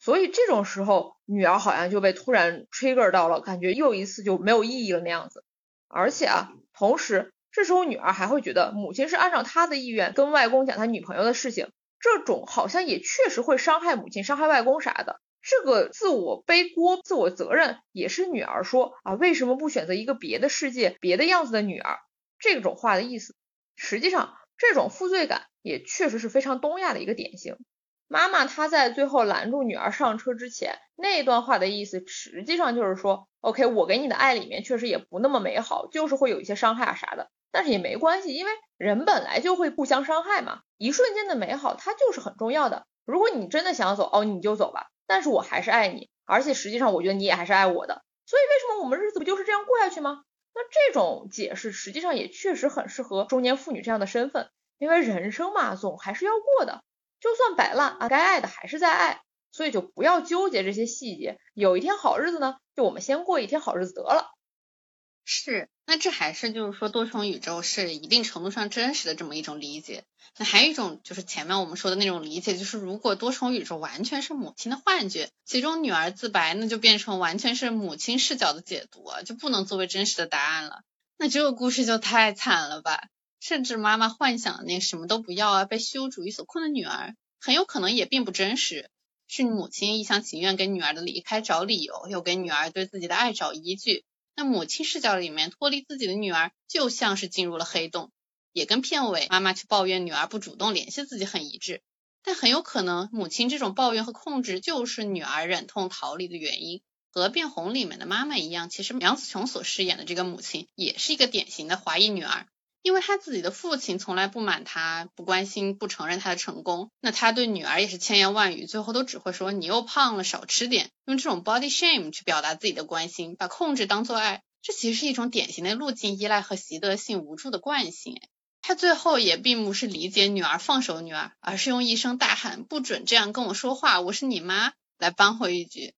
所以这种时候，女儿好像就被突然 trigger 到了，感觉又一次就没有意义了那样子。而且啊，同时这时候女儿还会觉得母亲是按照她的意愿跟外公讲她女朋友的事情，这种好像也确实会伤害母亲、伤害外公啥的。这个自我背锅、自我责任也是女儿说啊，为什么不选择一个别的世界、别的样子的女儿？这种话的意思。实际上，这种负罪感也确实是非常东亚的一个典型。妈妈她在最后拦住女儿上车之前，那段话的意思实际上就是说，OK，我给你的爱里面确实也不那么美好，就是会有一些伤害啊啥的，但是也没关系，因为人本来就会互相伤害嘛。一瞬间的美好它就是很重要的。如果你真的想走，哦，你就走吧，但是我还是爱你，而且实际上我觉得你也还是爱我的。所以为什么我们日子不就是这样过下去吗？那这种解释实际上也确实很适合中年妇女这样的身份，因为人生嘛，总还是要过的。就算摆烂啊，该爱的还是在爱，所以就不要纠结这些细节。有一天好日子呢，就我们先过一天好日子得了。是，那这还是就是说多重宇宙是一定程度上真实的这么一种理解。那还有一种就是前面我们说的那种理解，就是如果多重宇宙完全是母亲的幻觉，其中女儿自白那就变成完全是母亲视角的解读，就不能作为真实的答案了。那这个故事就太惨了吧。甚至妈妈幻想那什么都不要啊，被虚无主义所困的女儿，很有可能也并不真实，是母亲一厢情愿给女儿的离开找理由，又给女儿对自己的爱找依据。那母亲视角里面脱离自己的女儿，就像是进入了黑洞，也跟片尾妈妈去抱怨女儿不主动联系自己很一致。但很有可能，母亲这种抱怨和控制，就是女儿忍痛逃离的原因。和变红里面的妈妈一样，其实杨紫琼所饰演的这个母亲，也是一个典型的华裔女儿。因为他自己的父亲从来不满他，不关心，不承认他的成功，那他对女儿也是千言万语，最后都只会说你又胖了，少吃点，用这种 body shame 去表达自己的关心，把控制当做爱，这其实是一种典型的路径依赖和习得性无助的惯性。他最后也并不是理解女儿，放手女儿，而是用一声大喊不准这样跟我说话，我是你妈，来扳回一局。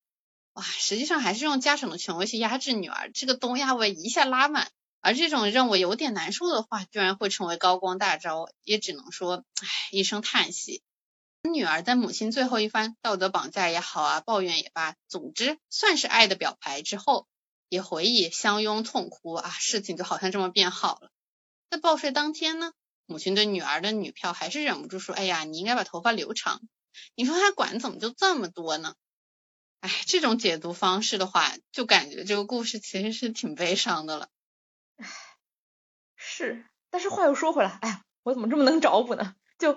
哇，实际上还是用家长的权威去压制女儿，这个东亚味一下拉满。而这种让我有点难受的话，居然会成为高光大招，也只能说，唉，一声叹息。女儿在母亲最后一番道德绑架也好啊，抱怨也罢，总之算是爱的表白之后，也回忆相拥痛哭啊，事情就好像这么变好了。在报税当天呢，母亲对女儿的女票还是忍不住说，哎呀，你应该把头发留长。你说他管怎么就这么多呢？唉，这种解读方式的话，就感觉这个故事其实是挺悲伤的了。唉，是，但是话又说回来，哎，我怎么这么能找补呢？就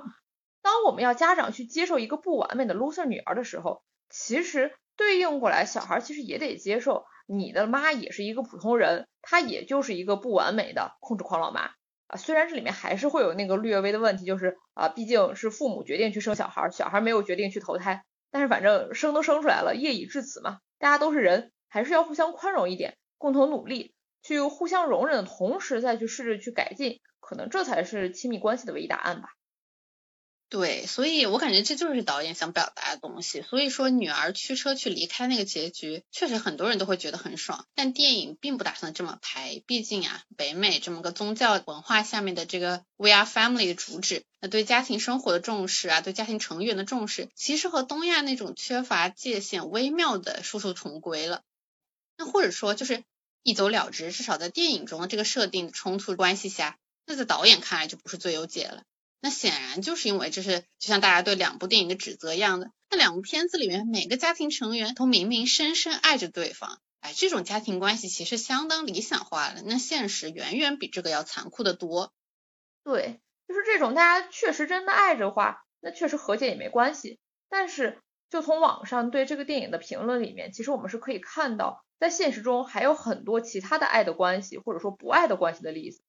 当我们要家长去接受一个不完美的 loser 女儿的时候，其实对应过来，小孩其实也得接受你的妈也是一个普通人，她也就是一个不完美的控制狂老妈啊。虽然这里面还是会有那个略微的问题，就是啊，毕竟是父母决定去生小孩，小孩没有决定去投胎，但是反正生都生出来了，业已至此嘛，大家都是人，还是要互相宽容一点，共同努力。去互相容忍的同时，再去试着去改进，可能这才是亲密关系的唯一答案吧。对，所以我感觉这就是导演想表达的东西。所以说，女儿驱车去离开那个结局，确实很多人都会觉得很爽。但电影并不打算这么拍，毕竟啊，北美这么个宗教文化下面的这个 We are family 的主旨，那对家庭生活的重视啊，对家庭成员的重视，其实和东亚那种缺乏界限、微妙的殊途同归了。那或者说就是。一走了之，至少在电影中的这个设定冲突关系下，那在导演看来就不是最优解了。那显然就是因为这是就像大家对两部电影的指责一样的，那两部片子里面每个家庭成员都明明深深爱着对方，哎，这种家庭关系其实相当理想化了。那现实远远比这个要残酷的多。对，就是这种大家确实真的爱着话，那确实和解也没关系。但是就从网上对这个电影的评论里面，其实我们是可以看到。在现实中还有很多其他的爱的关系，或者说不爱的关系的例子。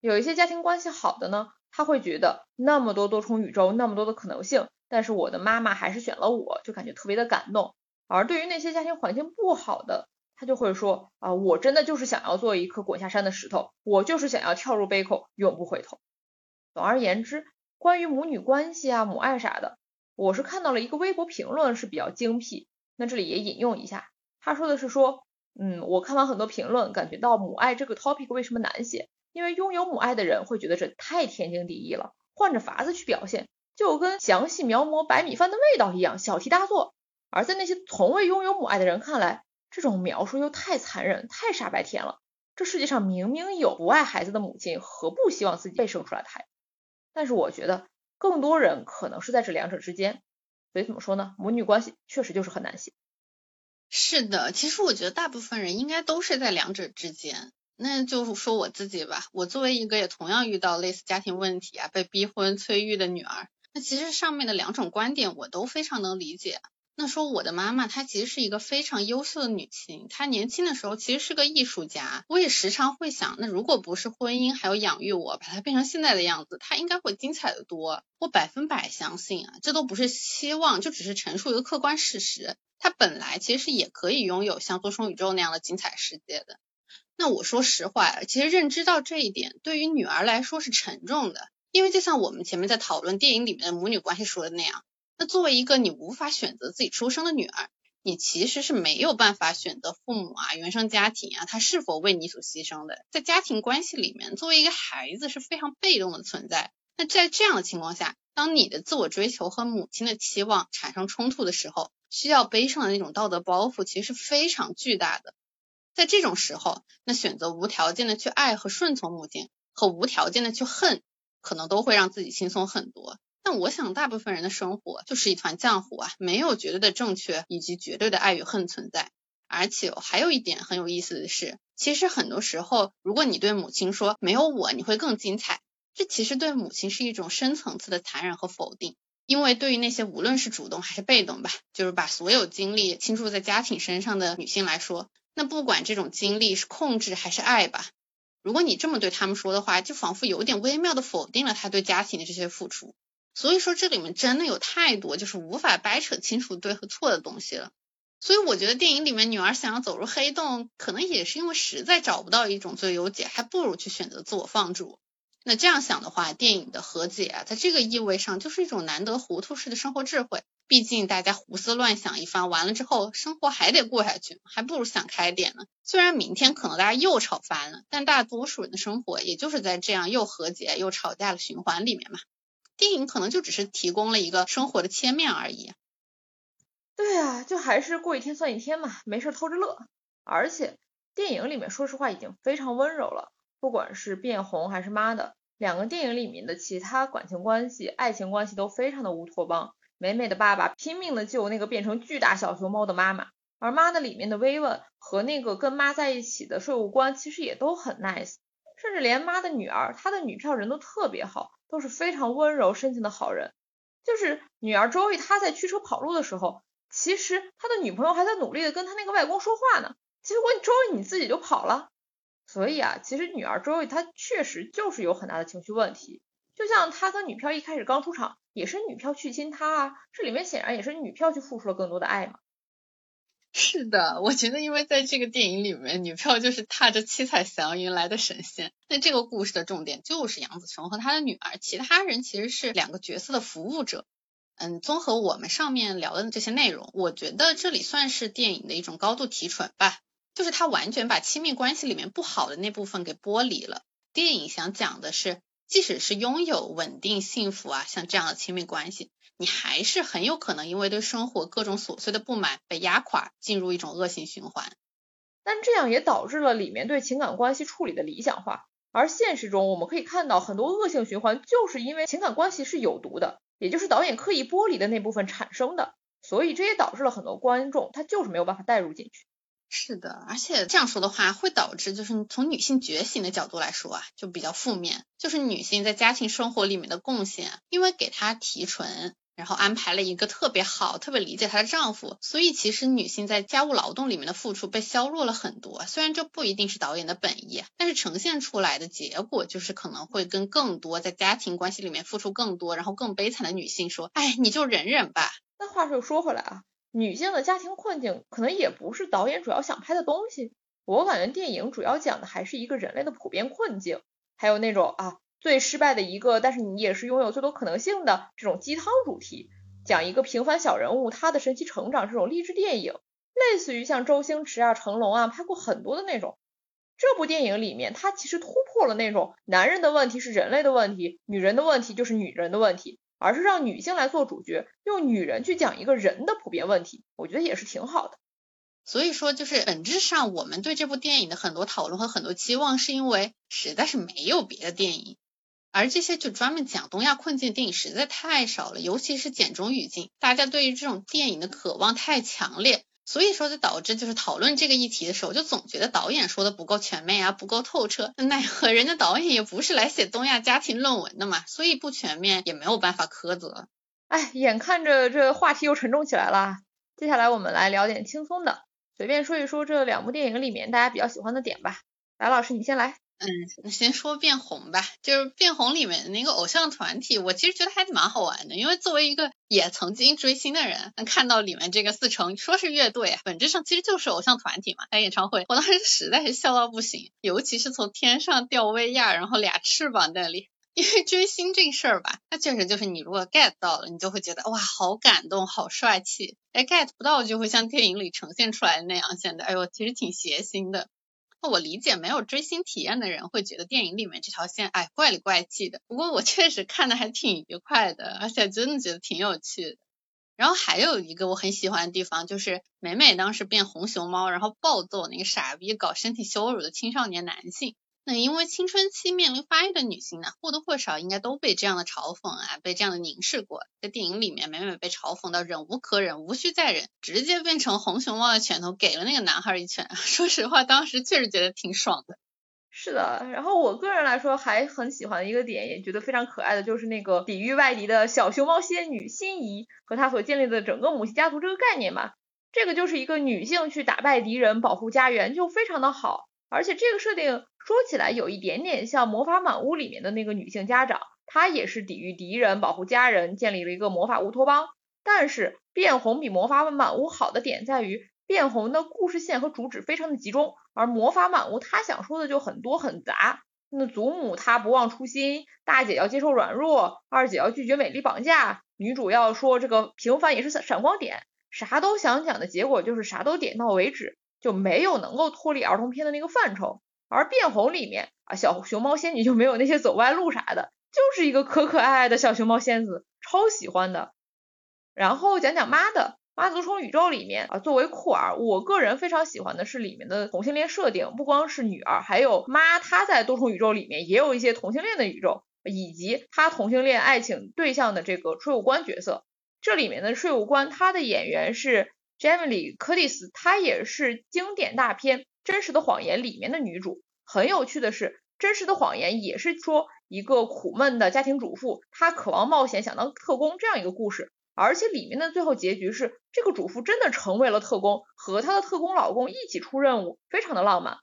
有一些家庭关系好的呢，他会觉得那么多多重宇宙，那么多的可能性，但是我的妈妈还是选了我，就感觉特别的感动。而对于那些家庭环境不好的，他就会说啊，我真的就是想要做一颗滚下山的石头，我就是想要跳入杯口，永不回头。总而言之，关于母女关系啊、母爱啥的，我是看到了一个微博评论是比较精辟，那这里也引用一下。他说的是说，嗯，我看完很多评论，感觉到母爱这个 topic 为什么难写？因为拥有母爱的人会觉得这太天经地义了，换着法子去表现，就跟详细描摹白米饭的味道一样，小题大做。而在那些从未拥有母爱的人看来，这种描述又太残忍，太傻白甜了。这世界上明明有不爱孩子的母亲，何不希望自己被生出来的孩子？但是我觉得更多人可能是在这两者之间，所以怎么说呢？母女关系确实就是很难写。是的，其实我觉得大部分人应该都是在两者之间。那就说我自己吧，我作为一个也同样遇到类似家庭问题啊，被逼婚催育的女儿，那其实上面的两种观点我都非常能理解。那说我的妈妈，她其实是一个非常优秀的女性，她年轻的时候其实是个艺术家。我也时常会想，那如果不是婚姻还有养育我，把她变成现在的样子，她应该会精彩的多。我百分百相信啊，这都不是希望，就只是陈述一个客观事实。她本来其实也可以拥有像多重宇宙那样的精彩世界的。那我说实话，其实认知到这一点，对于女儿来说是沉重的，因为就像我们前面在讨论电影里面的母女关系说的那样。那作为一个你无法选择自己出生的女儿，你其实是没有办法选择父母啊、原生家庭啊，他是否为你所牺牲的。在家庭关系里面，作为一个孩子是非常被动的存在。那在这样的情况下，当你的自我追求和母亲的期望产生冲突的时候，需要背上的那种道德包袱其实是非常巨大的。在这种时候，那选择无条件的去爱和顺从母亲，和无条件的去恨，可能都会让自己轻松很多。但我想，大部分人的生活就是一团浆糊啊，没有绝对的正确以及绝对的爱与恨存在。而且还有一点很有意思的是，其实很多时候，如果你对母亲说没有我你会更精彩，这其实对母亲是一种深层次的残忍和否定。因为对于那些无论是主动还是被动吧，就是把所有精力倾注在家庭身上的女性来说，那不管这种精力是控制还是爱吧，如果你这么对他们说的话，就仿佛有点微妙的否定了他对家庭的这些付出。所以说这里面真的有太多就是无法掰扯清楚对和错的东西了。所以我觉得电影里面女儿想要走入黑洞，可能也是因为实在找不到一种最优解，还不如去选择自我放逐。那这样想的话，电影的和解啊，在这个意味上就是一种难得糊涂式的生活智慧。毕竟大家胡思乱想一番，完了之后生活还得过下去，还不如想开点呢。虽然明天可能大家又吵翻了，但大多数人的生活也就是在这样又和解又吵架的循环里面嘛。电影可能就只是提供了一个生活的切面而已。对啊，就还是过一天算一天嘛，没事偷着乐。而且电影里面说实话已经非常温柔了，不管是变红还是妈的，两个电影里面的其他感情关系、爱情关系都非常的乌托邦。美美的爸爸拼命的救那个变成巨大小熊猫的妈妈，而妈的里面的薇薇和那个跟妈在一起的税务官其实也都很 nice，甚至连妈的女儿，她的女票人都特别好。都是非常温柔深情的好人，就是女儿周易，她在驱车跑路的时候，其实他的女朋友还在努力的跟他那个外公说话呢，结果周易你自己就跑了，所以啊，其实女儿周易她确实就是有很大的情绪问题，就像她跟女票一开始刚出场，也是女票去亲她啊，这里面显然也是女票去付出了更多的爱嘛。是的，我觉得因为在这个电影里面，女票就是踏着七彩祥云来的神仙。那这个故事的重点就是杨子琼和她的女儿，其他人其实是两个角色的服务者。嗯，综合我们上面聊的这些内容，我觉得这里算是电影的一种高度提纯吧，就是它完全把亲密关系里面不好的那部分给剥离了。电影想讲的是，即使是拥有稳定幸福啊，像这样的亲密关系。你还是很有可能因为对生活各种琐碎的不满被压垮，进入一种恶性循环。但这样也导致了里面对情感关系处理的理想化，而现实中我们可以看到很多恶性循环就是因为情感关系是有毒的，也就是导演刻意剥离的那部分产生的。所以这也导致了很多观众他就是没有办法代入进去。是的，而且这样说的话会导致就是从女性觉醒的角度来说啊，就比较负面，就是女性在家庭生活里面的贡献，因为给她提纯。然后安排了一个特别好、特别理解她的丈夫，所以其实女性在家务劳动里面的付出被削弱了很多。虽然这不一定是导演的本意，但是呈现出来的结果就是可能会跟更多在家庭关系里面付出更多、然后更悲惨的女性说：“哎，你就忍忍吧。”那话又说回来啊，女性的家庭困境可能也不是导演主要想拍的东西。我感觉电影主要讲的还是一个人类的普遍困境，还有那种啊。最失败的一个，但是你也是拥有最多可能性的这种鸡汤主题，讲一个平凡小人物他的神奇成长这种励志电影，类似于像周星驰啊、成龙啊拍过很多的那种。这部电影里面，它其实突破了那种男人的问题是人类的问题，女人的问题就是女人的问题，而是让女性来做主角，用女人去讲一个人的普遍问题，我觉得也是挺好的。所以说，就是本质上我们对这部电影的很多讨论和很多期望，是因为实在是没有别的电影。而这些就专门讲东亚困境的电影实在太少了，尤其是简中语境，大家对于这种电影的渴望太强烈，所以说就导致就是讨论这个议题的时候，就总觉得导演说的不够全面啊，不够透彻。奈何人家导演也不是来写东亚家庭论文的嘛，所以不全面也没有办法苛责。哎，眼看着这话题又沉重起来了，接下来我们来聊点轻松的，随便说一说这两部电影里面大家比较喜欢的点吧。白老师，你先来。嗯，先说变红吧，就是变红里面的那个偶像团体，我其实觉得还蛮好玩的，因为作为一个也曾经追星的人，能看到里面这个四成说是乐队，本质上其实就是偶像团体嘛，开演唱会，我当时实在是笑到不行，尤其是从天上掉威亚，然后俩翅膀那里，因为追星这事儿吧，它确实就是你如果 get 到了，你就会觉得哇，好感动，好帅气，哎，get 不到就会像电影里呈现出来的那样，显得哎呦，其实挺邪心的。我理解没有追星体验的人会觉得电影里面这条线哎怪里怪气的，不过我 确实看的还挺愉快的，而且真的觉得挺有趣的。然后还有一个我很喜欢的地方就是美美当时变红熊猫，然后暴揍那个傻逼搞身体羞辱的青少年男性。那因为青春期面临发育的女性呢，或多或少应该都被这样的嘲讽啊，被这样的凝视过。在电影里面，美美被嘲讽到忍无可忍，无需再忍，直接变成红熊猫的拳头给了那个男孩一拳。说实话，当时确实觉得挺爽的。是的，然后我个人来说还很喜欢的一个点，也觉得非常可爱的就是那个抵御外敌的小熊猫仙女心仪和她所建立的整个母系家族这个概念嘛。这个就是一个女性去打败敌人，保护家园，就非常的好。而且这个设定说起来有一点点像《魔法满屋》里面的那个女性家长，她也是抵御敌人、保护家人，建立了一个魔法乌托邦。但是变红比《魔法满屋》好的点在于，变红的故事线和主旨非常的集中，而《魔法满屋》他想说的就很多很杂。那祖母她不忘初心，大姐要接受软弱，二姐要拒绝美丽绑架，女主要说这个平凡也是闪闪光点，啥都想讲的结果就是啥都点到为止。就没有能够脱离儿童片的那个范畴，而变红里面啊，小熊猫仙女就没有那些走歪路啥的，就是一个可可爱爱的小熊猫仙子，超喜欢的。然后讲讲妈的妈祖冲宇宙里面啊，作为酷儿，我个人非常喜欢的是里面的同性恋设定，不光是女儿，还有妈，她在多重宇宙里面也有一些同性恋的宇宙，以及她同性恋爱情对象的这个税务官角色。这里面的税务官，他的演员是。Jamie 柯蒂斯，她也是经典大片《真实的谎言》里面的女主。很有趣的是，《真实的谎言》也是说一个苦闷的家庭主妇，她渴望冒险，想当特工这样一个故事。而且里面的最后结局是，这个主妇真的成为了特工，和她的特工老公一起出任务，非常的浪漫。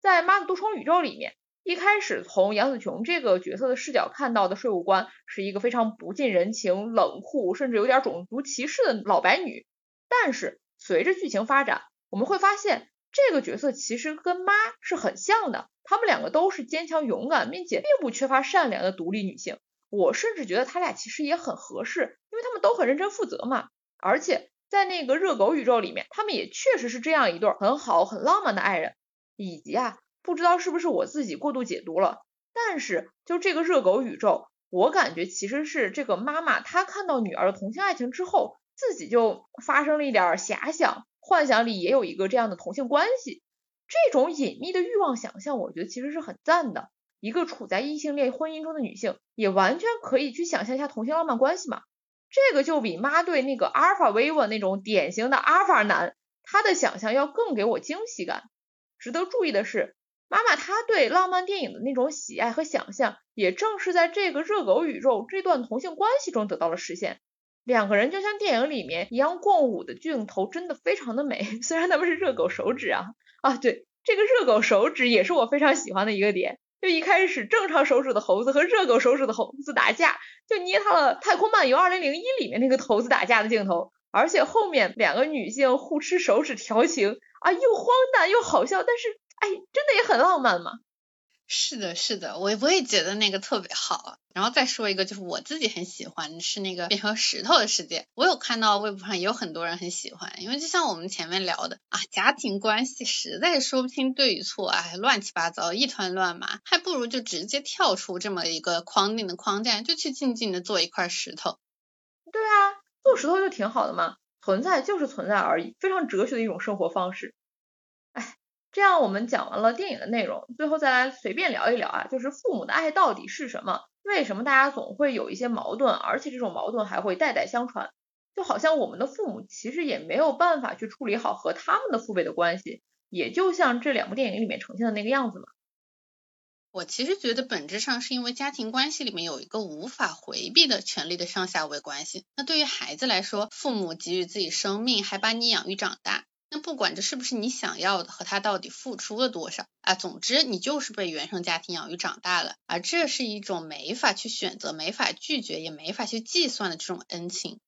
在《妈的多重宇宙》里面，一开始从杨紫琼这个角色的视角看到的税务官是一个非常不近人情、冷酷，甚至有点种族歧视的老白女。但是随着剧情发展，我们会发现这个角色其实跟妈是很像的，他们两个都是坚强勇敢，并且并不缺乏善良的独立女性。我甚至觉得他俩其实也很合适，因为他们都很认真负责嘛。而且在那个热狗宇宙里面，他们也确实是这样一对很好、很浪漫的爱人。以及啊，不知道是不是我自己过度解读了，但是就这个热狗宇宙，我感觉其实是这个妈妈她看到女儿的同性爱情之后。自己就发生了一点遐想，幻想里也有一个这样的同性关系，这种隐秘的欲望想象，我觉得其实是很赞的。一个处在异性恋婚姻中的女性，也完全可以去想象一下同性浪漫关系嘛。这个就比妈对那个阿尔法维文那种典型的阿尔法男，他的想象要更给我惊喜感。值得注意的是，妈妈她对浪漫电影的那种喜爱和想象，也正是在这个热狗宇宙这段同性关系中得到了实现。两个人就像电影里面一样共舞的镜头，真的非常的美。虽然他们是热狗手指啊啊，对，这个热狗手指也是我非常喜欢的一个点。就一开始正常手指的猴子和热狗手指的猴子打架，就捏他了《太空漫游2001》里面那个猴子打架的镜头。而且后面两个女性互吃手指调情啊，又荒诞又好笑，但是哎，真的也很浪漫嘛。是的，是的，我也我也觉得那个特别好。然后再说一个，就是我自己很喜欢，是那个变成石头的世界。我有看到微博上也有很多人很喜欢，因为就像我们前面聊的啊，家庭关系实在说不清对与错哎，乱七八糟，一团乱麻，还不如就直接跳出这么一个框定的框架，就去静静的做一块石头。对啊，做石头就挺好的嘛，存在就是存在而已，非常哲学的一种生活方式。这样我们讲完了电影的内容，最后再来随便聊一聊啊，就是父母的爱到底是什么？为什么大家总会有一些矛盾，而且这种矛盾还会代代相传？就好像我们的父母其实也没有办法去处理好和他们的父辈的关系，也就像这两部电影里面呈现的那个样子嘛。我其实觉得本质上是因为家庭关系里面有一个无法回避的权利的上下位关系。那对于孩子来说，父母给予自己生命，还把你养育长大，那不管这是不是你想要的，和他到底付出了多少啊，总之你就是被原生家庭养育长大了，而这是一种没法去选择、没法拒绝、也没法去计算的这种恩情。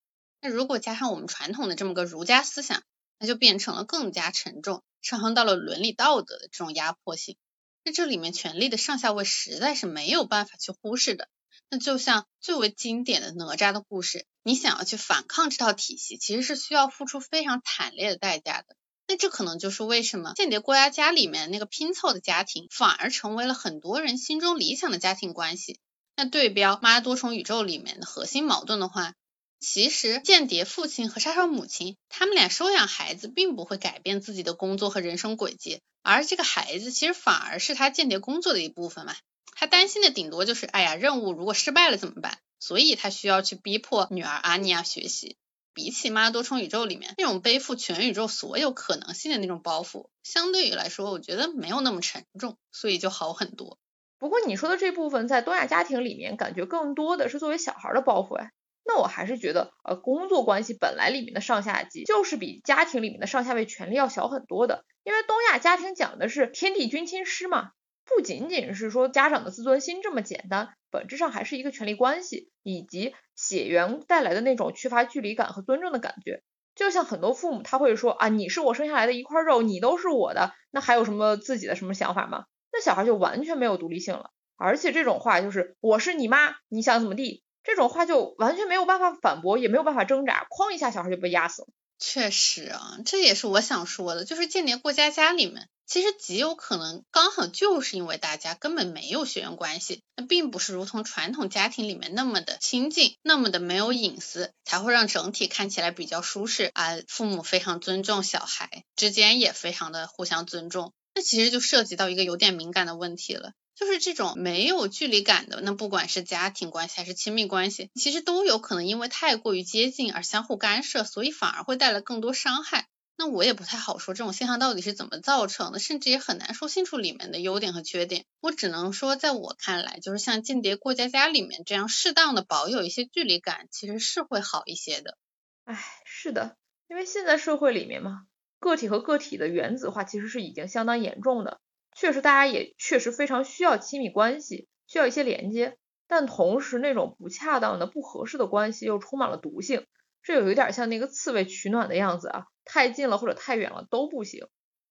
那如果加上我们传统的这么个儒家思想，那就变成了更加沉重，上升到了伦理道德的这种压迫性。那这里面权力的上下位实在是没有办法去忽视的。那就像最为经典的哪吒的故事，你想要去反抗这套体系，其实是需要付出非常惨烈的代价的。那这可能就是为什么《间谍过家家》里面那个拼凑的家庭，反而成为了很多人心中理想的家庭关系。那对标《妈多重宇宙》里面的核心矛盾的话，其实间谍父亲和杀手母亲，他们俩收养孩子，并不会改变自己的工作和人生轨迹。而这个孩子其实反而是他间谍工作的一部分嘛，他担心的顶多就是，哎呀，任务如果失败了怎么办？所以他需要去逼迫女儿阿尼亚学习。比起《妈多重宇宙》里面那种背负全宇宙所有可能性的那种包袱，相对于来说，我觉得没有那么沉重，所以就好很多。不过你说的这部分在东亚家庭里面，感觉更多的是作为小孩的包袱哎。那我还是觉得，呃，工作关系本来里面的上下级就是比家庭里面的上下位权力要小很多的。因为东亚家庭讲的是天地君亲师嘛，不仅仅是说家长的自尊心这么简单，本质上还是一个权力关系，以及血缘带来的那种缺乏距离感和尊重的感觉。就像很多父母他会说啊，你是我生下来的一块肉，你都是我的，那还有什么自己的什么想法吗？那小孩就完全没有独立性了。而且这种话就是我是你妈，你想怎么地？这种话就完全没有办法反驳，也没有办法挣扎，哐一下小孩就被压死了。确实啊，这也是我想说的，就是《近年过家家》里面，其实极有可能刚好就是因为大家根本没有血缘关系，那并不是如同传统家庭里面那么的亲近，那么的没有隐私，才会让整体看起来比较舒适啊。父母非常尊重小孩，之间也非常的互相尊重，那其实就涉及到一个有点敏感的问题了。就是这种没有距离感的，那不管是家庭关系还是亲密关系，其实都有可能因为太过于接近而相互干涉，所以反而会带来更多伤害。那我也不太好说这种现象到底是怎么造成的，甚至也很难说清楚里面的优点和缺点。我只能说，在我看来，就是像《间谍过家家》里面这样适当的保有一些距离感，其实是会好一些的。唉，是的，因为现在社会里面嘛，个体和个体的原子化其实是已经相当严重的。确实，大家也确实非常需要亲密关系，需要一些连接，但同时那种不恰当的、不合适的关系又充满了毒性，这有一点像那个刺猬取暖的样子啊，太近了或者太远了都不行。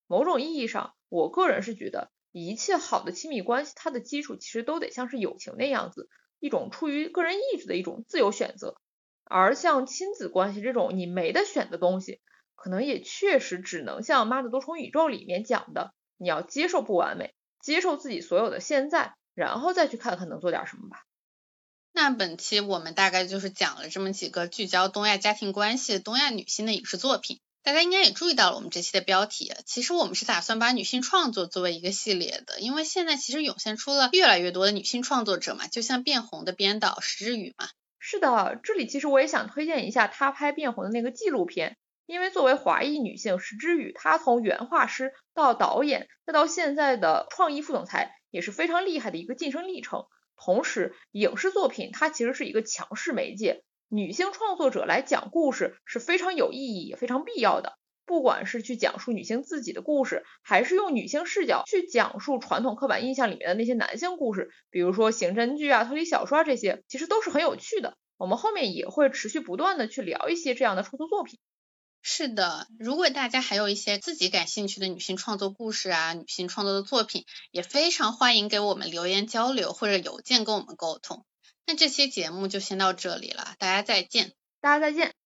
某种意义上，我个人是觉得，一切好的亲密关系，它的基础其实都得像是友情那样子，一种出于个人意志的一种自由选择。而像亲子关系这种你没得选的东西，可能也确实只能像《妈的多重宇宙》里面讲的。你要接受不完美，接受自己所有的现在，然后再去看看能做点什么吧。那本期我们大概就是讲了这么几个聚焦东亚家庭关系、东亚女性的影视作品。大家应该也注意到了我们这期的标题，其实我们是打算把女性创作作为一个系列的，因为现在其实涌现出了越来越多的女性创作者嘛，就像变红的编导石之宇嘛。是的，这里其实我也想推荐一下他拍变红的那个纪录片。因为作为华裔女性，石之宇她从原画师到导演，再到现在的创意副总裁，也是非常厉害的一个晋升历程。同时，影视作品它其实是一个强势媒介，女性创作者来讲故事是非常有意义也非常必要的。不管是去讲述女性自己的故事，还是用女性视角去讲述传统刻板印象里面的那些男性故事，比如说刑侦剧啊、推理小说啊这些，其实都是很有趣的。我们后面也会持续不断的去聊一些这样的创作作品。是的，如果大家还有一些自己感兴趣的女性创作故事啊，女性创作的作品，也非常欢迎给我们留言交流或者邮件跟我们沟通。那这期节目就先到这里了，大家再见，大家再见。